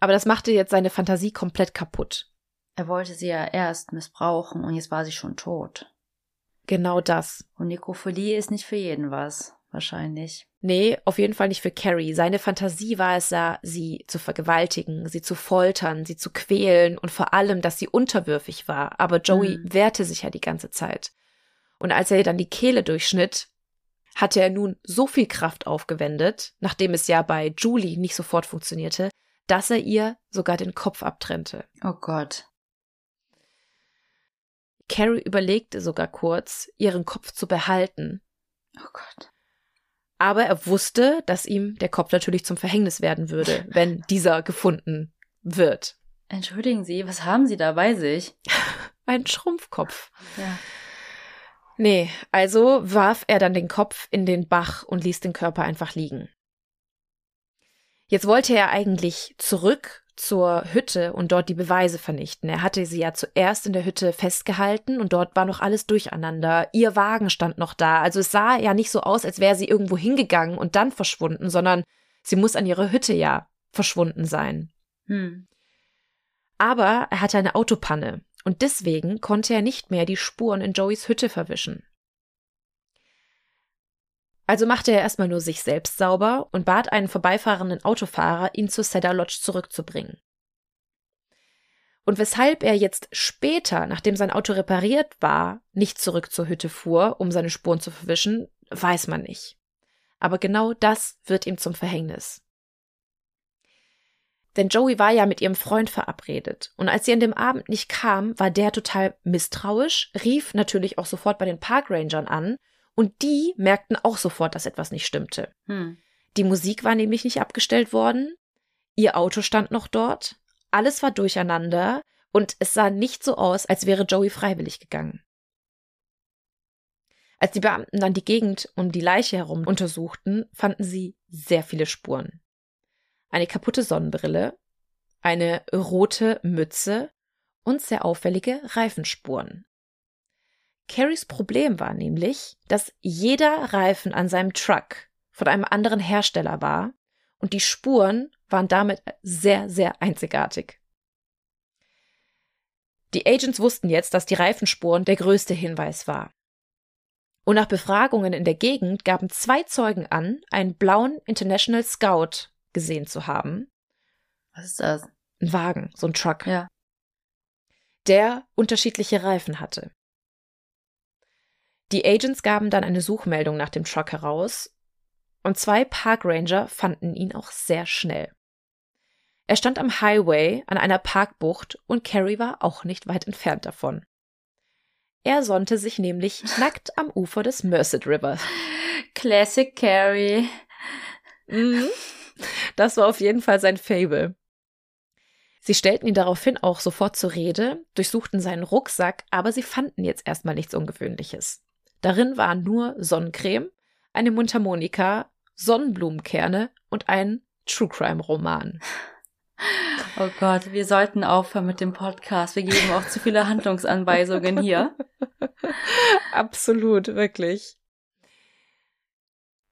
Aber das machte jetzt seine Fantasie komplett kaputt. Er wollte sie ja erst missbrauchen und jetzt war sie schon tot. Genau das. Und Nekrophilie ist nicht für jeden was, wahrscheinlich. Nee, auf jeden Fall nicht für Carrie. Seine Fantasie war es ja, sie zu vergewaltigen, sie zu foltern, sie zu quälen und vor allem, dass sie unterwürfig war. Aber Joey mhm. wehrte sich ja die ganze Zeit. Und als er ihr dann die Kehle durchschnitt, hatte er nun so viel Kraft aufgewendet, nachdem es ja bei Julie nicht sofort funktionierte, dass er ihr sogar den Kopf abtrennte. Oh Gott. Carrie überlegte sogar kurz, ihren Kopf zu behalten. Oh Gott. Aber er wusste, dass ihm der Kopf natürlich zum Verhängnis werden würde, wenn dieser gefunden wird. Entschuldigen Sie, was haben Sie da bei sich? Ein Schrumpfkopf. Ja. Nee, also warf er dann den Kopf in den Bach und ließ den Körper einfach liegen. Jetzt wollte er eigentlich zurück zur Hütte und dort die Beweise vernichten. Er hatte sie ja zuerst in der Hütte festgehalten und dort war noch alles durcheinander. Ihr Wagen stand noch da. Also es sah ja nicht so aus, als wäre sie irgendwo hingegangen und dann verschwunden, sondern sie muss an ihrer Hütte ja verschwunden sein. Hm. Aber er hatte eine Autopanne und deswegen konnte er nicht mehr die Spuren in Joeys Hütte verwischen. Also machte er erstmal nur sich selbst sauber und bat einen vorbeifahrenden Autofahrer, ihn zur Cedar Lodge zurückzubringen. Und weshalb er jetzt später, nachdem sein Auto repariert war, nicht zurück zur Hütte fuhr, um seine Spuren zu verwischen, weiß man nicht. Aber genau das wird ihm zum Verhängnis. Denn Joey war ja mit ihrem Freund verabredet. Und als sie an dem Abend nicht kam, war der total misstrauisch, rief natürlich auch sofort bei den Parkrangern an und die merkten auch sofort, dass etwas nicht stimmte. Hm. Die Musik war nämlich nicht abgestellt worden. Ihr Auto stand noch dort. Alles war durcheinander und es sah nicht so aus, als wäre Joey freiwillig gegangen. Als die Beamten dann die Gegend um die Leiche herum untersuchten, fanden sie sehr viele Spuren. Eine kaputte Sonnenbrille, eine rote Mütze und sehr auffällige Reifenspuren. Carries Problem war nämlich, dass jeder Reifen an seinem Truck von einem anderen Hersteller war und die Spuren waren damit sehr, sehr einzigartig. Die Agents wussten jetzt, dass die Reifenspuren der größte Hinweis war. Und nach Befragungen in der Gegend gaben zwei Zeugen an, einen blauen International Scout gesehen zu haben. Was ist das? Ein Wagen, so ein Truck. Ja. Der unterschiedliche Reifen hatte. Die Agents gaben dann eine Suchmeldung nach dem Truck heraus und zwei Parkranger fanden ihn auch sehr schnell. Er stand am Highway an einer Parkbucht und Carrie war auch nicht weit entfernt davon. Er sonnte sich nämlich nackt am Ufer des Merced River. Classic Carrie. Mhm. Das war auf jeden Fall sein Fable. Sie stellten ihn daraufhin auch sofort zur Rede, durchsuchten seinen Rucksack, aber sie fanden jetzt erstmal nichts Ungewöhnliches. Darin waren nur Sonnencreme, eine Mundharmonika, Sonnenblumenkerne und ein True Crime Roman. Oh Gott, wir sollten aufhören mit dem Podcast. Wir geben auch zu viele Handlungsanweisungen hier. Absolut, wirklich.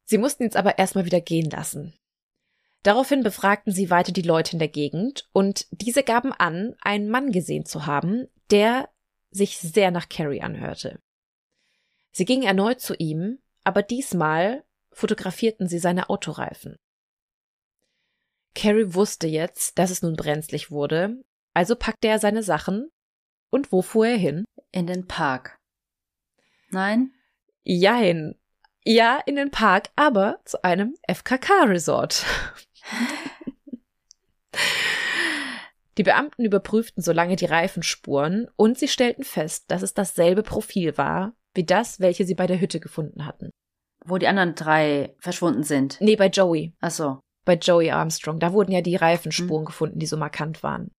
Sie mussten jetzt aber erstmal wieder gehen lassen. Daraufhin befragten sie weiter die Leute in der Gegend und diese gaben an, einen Mann gesehen zu haben, der sich sehr nach Carrie anhörte. Sie gingen erneut zu ihm, aber diesmal fotografierten sie seine Autoreifen. Carrie wusste jetzt, dass es nun brenzlig wurde, also packte er seine Sachen. Und wo fuhr er hin? In den Park. Nein? Jein. Ja, in den Park, aber zu einem FKK-Resort. Die Beamten überprüften so lange die Reifenspuren und sie stellten fest, dass es dasselbe Profil war, wie das, welche sie bei der Hütte gefunden hatten. Wo die anderen drei verschwunden sind. Nee, bei Joey. Ach so bei Joey Armstrong. Da wurden ja die Reifenspuren mhm. gefunden, die so markant waren.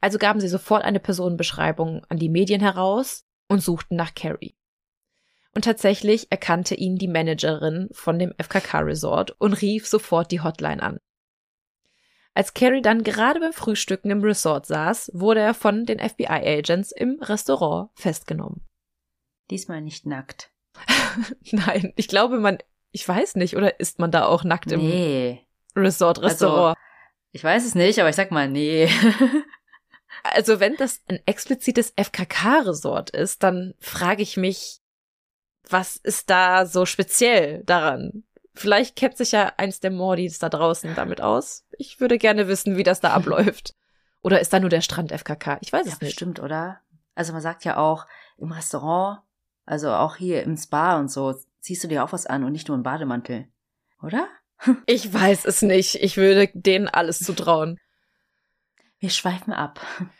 Also gaben sie sofort eine Personenbeschreibung an die Medien heraus und suchten nach Carrie. Und tatsächlich erkannte ihn die Managerin von dem FKK Resort und rief sofort die Hotline an. Als Carrie dann gerade beim Frühstücken im Resort saß, wurde er von den FBI-Agents im Restaurant festgenommen. Diesmal nicht nackt. Nein, ich glaube, man ich weiß nicht, oder ist man da auch nackt im nee. Resort-Restaurant? Also, ich weiß es nicht, aber ich sag mal, nee. also wenn das ein explizites FKK-Resort ist, dann frage ich mich, was ist da so speziell daran? Vielleicht kennt sich ja eins der Mordis da draußen damit aus. Ich würde gerne wissen, wie das da abläuft. Oder ist da nur der Strand FKK? Ich weiß es ja, nicht. Stimmt, oder? Also man sagt ja auch im Restaurant, also auch hier im Spa und so, ziehst du dir auch was an und nicht nur einen Bademantel. Oder? Ich weiß es nicht. Ich würde denen alles zutrauen. Wir schweifen ab.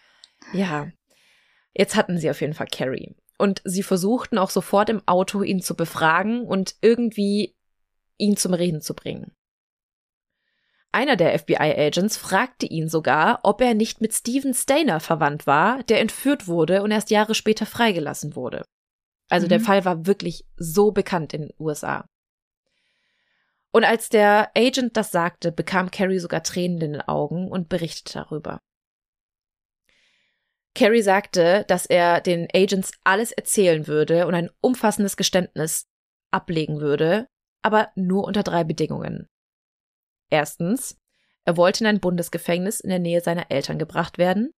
Ja. Jetzt hatten sie auf jeden Fall Carrie. Und sie versuchten auch sofort im Auto ihn zu befragen und irgendwie ihn zum Reden zu bringen. Einer der FBI-Agents fragte ihn sogar, ob er nicht mit Steven Stainer verwandt war, der entführt wurde und erst Jahre später freigelassen wurde. Also mhm. der Fall war wirklich so bekannt in den USA. Und als der Agent das sagte, bekam Carrie sogar Tränen in den Augen und berichtete darüber. Carrie sagte, dass er den Agents alles erzählen würde und ein umfassendes Geständnis ablegen würde, aber nur unter drei Bedingungen. Erstens, er wollte in ein Bundesgefängnis in der Nähe seiner Eltern gebracht werden.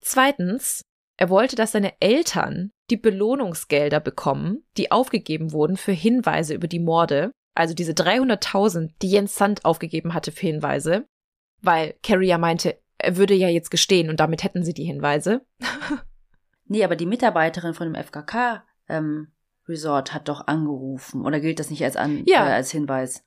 Zweitens, er wollte, dass seine Eltern die Belohnungsgelder bekommen, die aufgegeben wurden für Hinweise über die Morde, also diese 300.000, die Jens Sand aufgegeben hatte für Hinweise, weil Carrie ja meinte, er würde ja jetzt gestehen und damit hätten sie die Hinweise. nee, aber die Mitarbeiterin von dem FKK ähm, Resort hat doch angerufen oder gilt das nicht als, an, ja. äh, als Hinweis?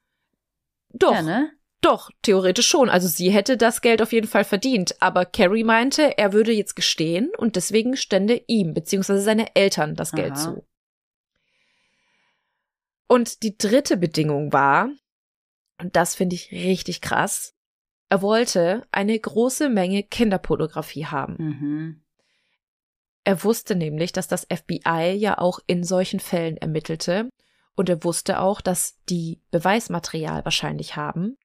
Doch. Ja, ne? Doch, theoretisch schon. Also sie hätte das Geld auf jeden Fall verdient. Aber Carrie meinte, er würde jetzt gestehen und deswegen stände ihm bzw. seine Eltern das Geld Aha. zu. Und die dritte Bedingung war, und das finde ich richtig krass, er wollte eine große Menge Kinderpornografie haben. Mhm. Er wusste nämlich, dass das FBI ja auch in solchen Fällen ermittelte und er wusste auch, dass die Beweismaterial wahrscheinlich haben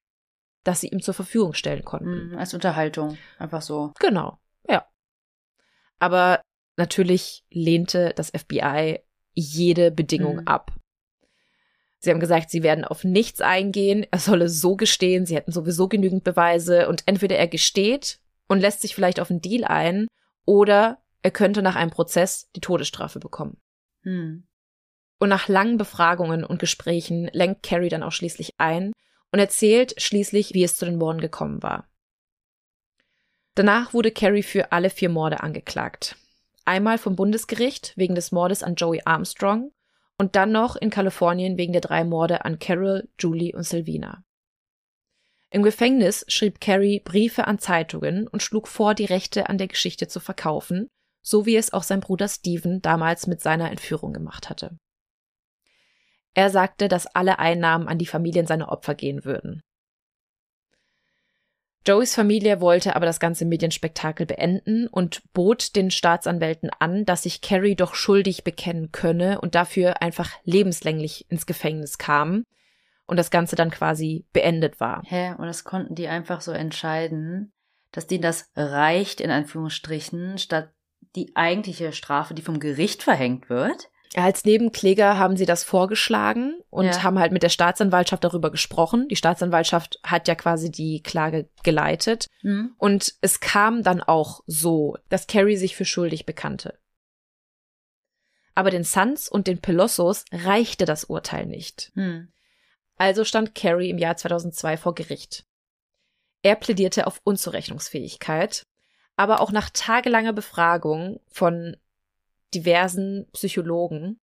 das sie ihm zur Verfügung stellen konnten. Mhm, als Unterhaltung, einfach so. Genau, ja. Aber natürlich lehnte das FBI jede Bedingung mhm. ab. Sie haben gesagt, sie werden auf nichts eingehen, er solle so gestehen, sie hätten sowieso genügend Beweise und entweder er gesteht und lässt sich vielleicht auf einen Deal ein oder er könnte nach einem Prozess die Todesstrafe bekommen. Mhm. Und nach langen Befragungen und Gesprächen lenkt Carrie dann auch schließlich ein und erzählt schließlich, wie es zu den Morden gekommen war. Danach wurde Carrie für alle vier Morde angeklagt. Einmal vom Bundesgericht wegen des Mordes an Joey Armstrong und dann noch in Kalifornien wegen der drei Morde an Carol, Julie und Sylvina. Im Gefängnis schrieb Carrie Briefe an Zeitungen und schlug vor, die Rechte an der Geschichte zu verkaufen, so wie es auch sein Bruder Steven damals mit seiner Entführung gemacht hatte. Er sagte, dass alle Einnahmen an die Familien seiner Opfer gehen würden. Joeys Familie wollte aber das ganze Medienspektakel beenden und bot den Staatsanwälten an, dass sich Carrie doch schuldig bekennen könne und dafür einfach lebenslänglich ins Gefängnis kam und das Ganze dann quasi beendet war. Hä? Und das konnten die einfach so entscheiden, dass denen das reicht, in Anführungsstrichen, statt die eigentliche Strafe, die vom Gericht verhängt wird? Als Nebenkläger haben sie das vorgeschlagen und ja. haben halt mit der Staatsanwaltschaft darüber gesprochen. Die Staatsanwaltschaft hat ja quasi die Klage geleitet. Mhm. Und es kam dann auch so, dass Carrie sich für schuldig bekannte. Aber den Suns und den Pelossos reichte das Urteil nicht. Mhm. Also stand Carrie im Jahr 2002 vor Gericht. Er plädierte auf Unzurechnungsfähigkeit, aber auch nach tagelanger Befragung von diversen Psychologen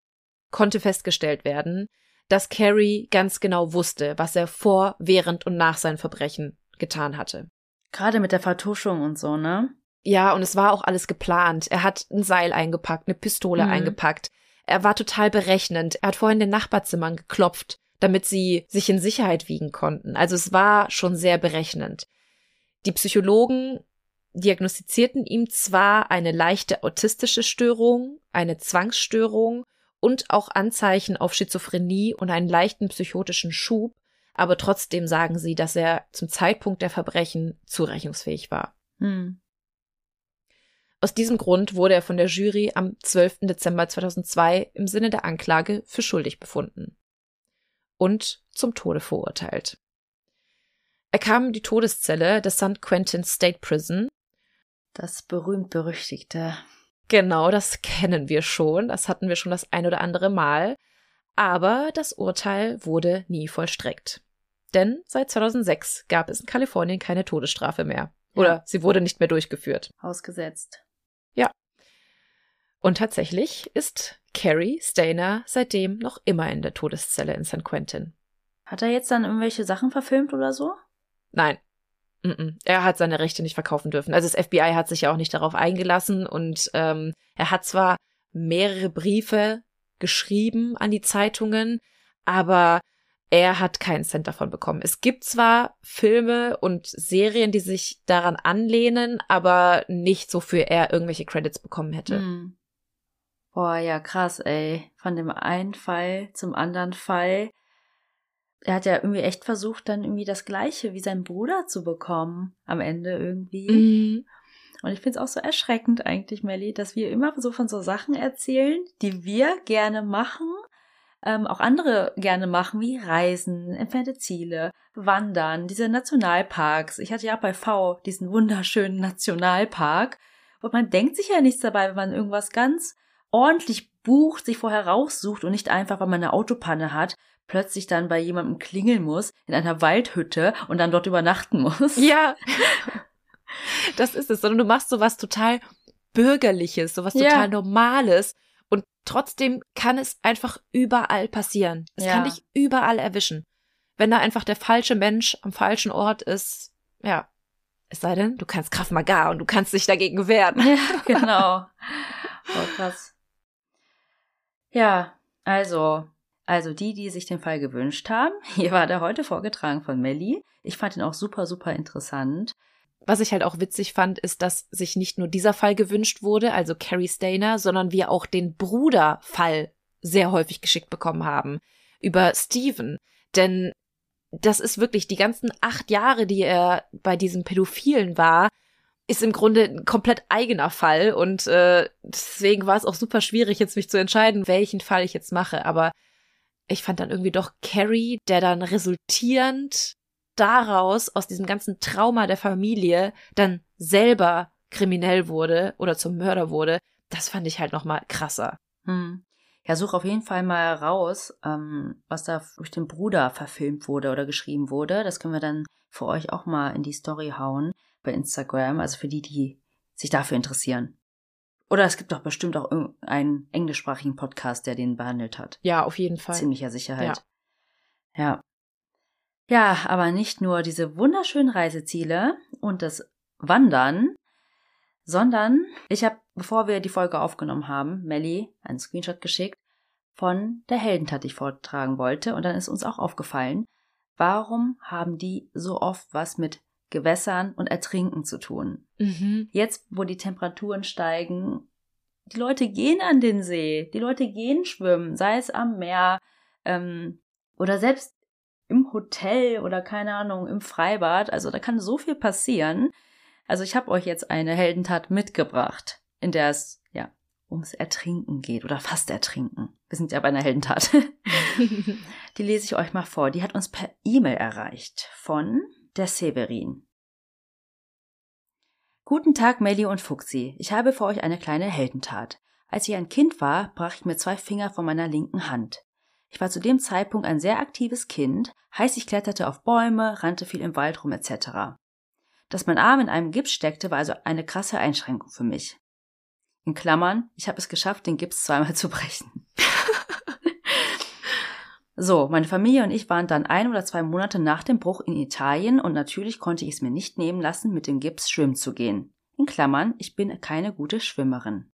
konnte festgestellt werden, dass Carrie ganz genau wusste, was er vor, während und nach seinen Verbrechen getan hatte. Gerade mit der Vertuschung und so, ne? Ja, und es war auch alles geplant. Er hat ein Seil eingepackt, eine Pistole mhm. eingepackt. Er war total berechnend. Er hat vorhin in den Nachbarzimmern geklopft, damit sie sich in Sicherheit wiegen konnten. Also es war schon sehr berechnend. Die Psychologen diagnostizierten ihm zwar eine leichte autistische Störung, eine Zwangsstörung und auch Anzeichen auf Schizophrenie und einen leichten psychotischen Schub, aber trotzdem sagen sie, dass er zum Zeitpunkt der Verbrechen zurechnungsfähig war. Hm. Aus diesem Grund wurde er von der Jury am 12. Dezember 2002 im Sinne der Anklage für schuldig befunden und zum Tode verurteilt. Er kam in die Todeszelle des St. Quentin State Prison das berühmt-berüchtigte. Genau, das kennen wir schon. Das hatten wir schon das ein oder andere Mal. Aber das Urteil wurde nie vollstreckt. Denn seit 2006 gab es in Kalifornien keine Todesstrafe mehr. Oder ja. sie wurde nicht mehr durchgeführt. Ausgesetzt. Ja. Und tatsächlich ist Carrie Stainer seitdem noch immer in der Todeszelle in St. Quentin. Hat er jetzt dann irgendwelche Sachen verfilmt oder so? Nein, er hat seine Rechte nicht verkaufen dürfen. Also das FBI hat sich ja auch nicht darauf eingelassen und ähm, er hat zwar mehrere Briefe geschrieben an die Zeitungen, aber er hat keinen Cent davon bekommen. Es gibt zwar Filme und Serien, die sich daran anlehnen, aber nicht so für er irgendwelche Credits bekommen hätte. Hm. Boah, ja, krass, ey. Von dem einen Fall zum anderen Fall er hat ja irgendwie echt versucht, dann irgendwie das Gleiche wie sein Bruder zu bekommen am Ende irgendwie. Mhm. Und ich finde es auch so erschreckend eigentlich, Melly, dass wir immer so von so Sachen erzählen, die wir gerne machen, ähm, auch andere gerne machen, wie Reisen, entfernte Ziele, Wandern, diese Nationalparks. Ich hatte ja bei V diesen wunderschönen Nationalpark. Und man denkt sich ja nichts dabei, wenn man irgendwas ganz ordentlich bucht, sich vorher raussucht und nicht einfach, weil man eine Autopanne hat, plötzlich dann bei jemandem klingeln muss, in einer Waldhütte und dann dort übernachten muss. Ja. Das ist es, sondern du machst sowas total Bürgerliches, sowas ja. total Normales. Und trotzdem kann es einfach überall passieren. Es ja. kann dich überall erwischen. Wenn da einfach der falsche Mensch am falschen Ort ist, ja. Es sei denn, du kannst Kraft Maga und du kannst dich dagegen wehren. Ja, genau. Oh, krass. Ja, also, also die, die sich den Fall gewünscht haben, hier war der heute vorgetragen von Melly. Ich fand ihn auch super, super interessant. Was ich halt auch witzig fand, ist, dass sich nicht nur dieser Fall gewünscht wurde, also Carrie Stainer, sondern wir auch den Bruderfall sehr häufig geschickt bekommen haben über Steven. Denn das ist wirklich die ganzen acht Jahre, die er bei diesem Pädophilen war, ist im Grunde ein komplett eigener Fall und äh, deswegen war es auch super schwierig, jetzt mich zu entscheiden, welchen Fall ich jetzt mache. Aber ich fand dann irgendwie doch Carrie, der dann resultierend daraus, aus diesem ganzen Trauma der Familie, dann selber kriminell wurde oder zum Mörder wurde, das fand ich halt noch mal krasser. Hm. Ja, such auf jeden Fall mal raus, ähm, was da durch den Bruder verfilmt wurde oder geschrieben wurde. Das können wir dann für euch auch mal in die Story hauen bei Instagram, also für die, die sich dafür interessieren. Oder es gibt doch bestimmt auch einen englischsprachigen Podcast, der den behandelt hat. Ja, auf jeden Fall. Ziemlicher Sicherheit. Ja. ja. Ja, aber nicht nur diese wunderschönen Reiseziele und das Wandern, sondern ich habe, bevor wir die Folge aufgenommen haben, Melly einen Screenshot geschickt von der Heldentat, die ich vortragen wollte. Und dann ist uns auch aufgefallen, warum haben die so oft was mit Gewässern und Ertrinken zu tun? Mhm. Jetzt, wo die Temperaturen steigen, die Leute gehen an den See, die Leute gehen schwimmen, sei es am Meer ähm, oder selbst im Hotel oder keine Ahnung, im Freibad. Also da kann so viel passieren. Also ich habe euch jetzt eine Heldentat mitgebracht, in der es ja ums Ertrinken geht oder fast Ertrinken. Wir sind ja bei einer Heldentat. die lese ich euch mal vor. Die hat uns per E-Mail erreicht von der Severin. Guten Tag, Melli und Fuxi. Ich habe für euch eine kleine Heldentat. Als ich ein Kind war, brach ich mir zwei Finger von meiner linken Hand. Ich war zu dem Zeitpunkt ein sehr aktives Kind, heißt ich kletterte auf Bäume, rannte viel im Wald rum etc. Dass mein Arm in einem Gips steckte, war also eine krasse Einschränkung für mich. In Klammern, ich habe es geschafft, den Gips zweimal zu brechen. So, meine Familie und ich waren dann ein oder zwei Monate nach dem Bruch in Italien und natürlich konnte ich es mir nicht nehmen lassen, mit dem Gips schwimmen zu gehen. In Klammern, ich bin keine gute Schwimmerin.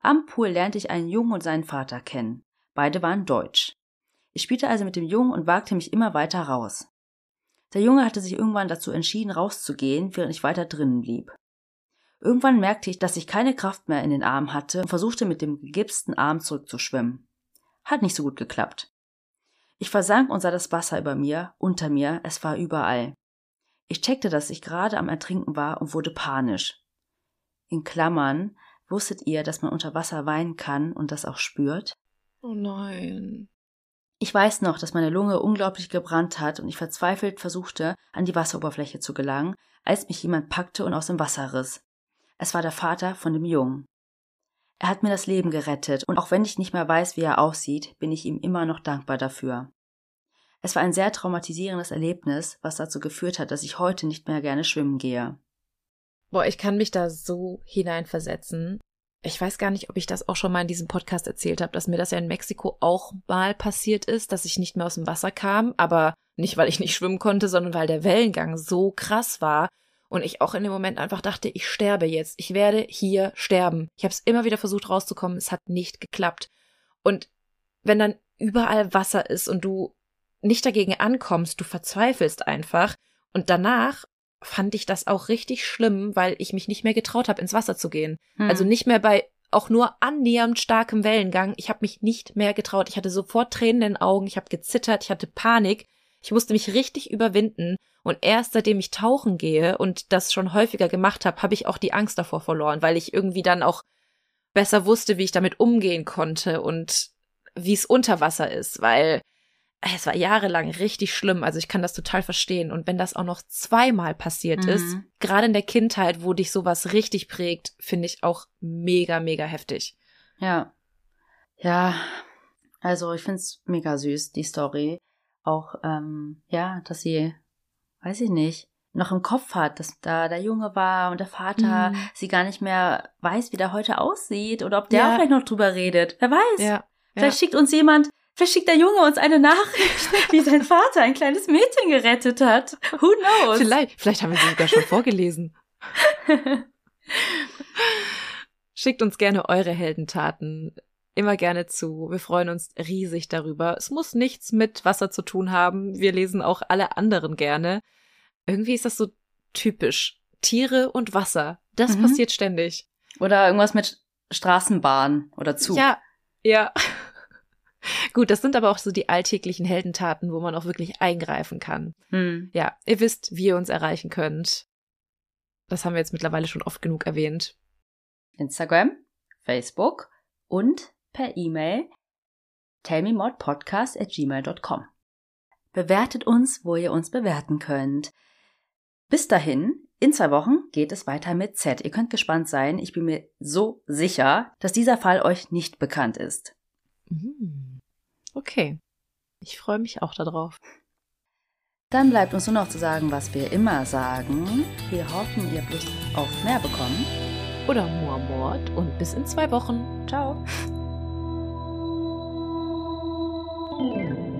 Am Pool lernte ich einen Jungen und seinen Vater kennen. Beide waren deutsch. Ich spielte also mit dem Jungen und wagte mich immer weiter raus. Der Junge hatte sich irgendwann dazu entschieden, rauszugehen, während ich weiter drinnen blieb. Irgendwann merkte ich, dass ich keine Kraft mehr in den Armen hatte und versuchte mit dem gegipsten Arm zurückzuschwimmen. Hat nicht so gut geklappt. Ich versank und sah das Wasser über mir, unter mir, es war überall. Ich checkte, dass ich gerade am Ertrinken war und wurde panisch. In Klammern, wusstet ihr, dass man unter Wasser weinen kann und das auch spürt? Oh nein. Ich weiß noch, dass meine Lunge unglaublich gebrannt hat und ich verzweifelt versuchte, an die Wasseroberfläche zu gelangen, als mich jemand packte und aus dem Wasser riss. Es war der Vater von dem Jungen. Er hat mir das Leben gerettet, und auch wenn ich nicht mehr weiß, wie er aussieht, bin ich ihm immer noch dankbar dafür. Es war ein sehr traumatisierendes Erlebnis, was dazu geführt hat, dass ich heute nicht mehr gerne schwimmen gehe. Boah, ich kann mich da so hineinversetzen ich weiß gar nicht, ob ich das auch schon mal in diesem Podcast erzählt habe, dass mir das ja in Mexiko auch mal passiert ist, dass ich nicht mehr aus dem Wasser kam, aber nicht, weil ich nicht schwimmen konnte, sondern weil der Wellengang so krass war und ich auch in dem Moment einfach dachte, ich sterbe jetzt, ich werde hier sterben. Ich habe es immer wieder versucht rauszukommen, es hat nicht geklappt. Und wenn dann überall Wasser ist und du nicht dagegen ankommst, du verzweifelst einfach und danach fand ich das auch richtig schlimm, weil ich mich nicht mehr getraut habe, ins Wasser zu gehen. Hm. Also nicht mehr bei auch nur annähernd starkem Wellengang. Ich habe mich nicht mehr getraut. Ich hatte sofort Tränen in den Augen, ich habe gezittert, ich hatte Panik. Ich musste mich richtig überwinden. Und erst seitdem ich tauchen gehe und das schon häufiger gemacht habe, habe ich auch die Angst davor verloren, weil ich irgendwie dann auch besser wusste, wie ich damit umgehen konnte und wie es unter Wasser ist, weil es war jahrelang richtig schlimm. Also ich kann das total verstehen. Und wenn das auch noch zweimal passiert mhm. ist, gerade in der Kindheit, wo dich sowas richtig prägt, finde ich auch mega, mega heftig. Ja. Ja. Also ich finde es mega süß, die Story. Auch, ähm, ja, dass sie, weiß ich nicht, noch im Kopf hat, dass da der Junge war und der Vater mhm. sie gar nicht mehr weiß, wie der heute aussieht oder ob der ja. vielleicht noch drüber redet. Wer weiß. Ja. Vielleicht ja. schickt uns jemand Vielleicht schickt der Junge uns eine Nachricht, wie sein Vater ein kleines Mädchen gerettet hat. Who knows? Vielleicht, vielleicht haben wir sie sogar schon vorgelesen. Schickt uns gerne eure Heldentaten immer gerne zu. Wir freuen uns riesig darüber. Es muss nichts mit Wasser zu tun haben. Wir lesen auch alle anderen gerne. Irgendwie ist das so typisch. Tiere und Wasser. Das mhm. passiert ständig. Oder irgendwas mit Straßenbahn oder Zug. Ja, ja. Gut, das sind aber auch so die alltäglichen Heldentaten, wo man auch wirklich eingreifen kann. Hm. Ja, ihr wisst, wie ihr uns erreichen könnt. Das haben wir jetzt mittlerweile schon oft genug erwähnt. Instagram, Facebook und per E-Mail tellmemodpodcast at gmail.com. Bewertet uns, wo ihr uns bewerten könnt. Bis dahin, in zwei Wochen geht es weiter mit Z. Ihr könnt gespannt sein. Ich bin mir so sicher, dass dieser Fall euch nicht bekannt ist. Mhm. Okay. Ich freue mich auch darauf. Dann bleibt uns nur noch zu sagen, was wir immer sagen. Wir hoffen, ihr habt Lust auf mehr bekommen. Oder Moormord und bis in zwei Wochen. Ciao. Thank.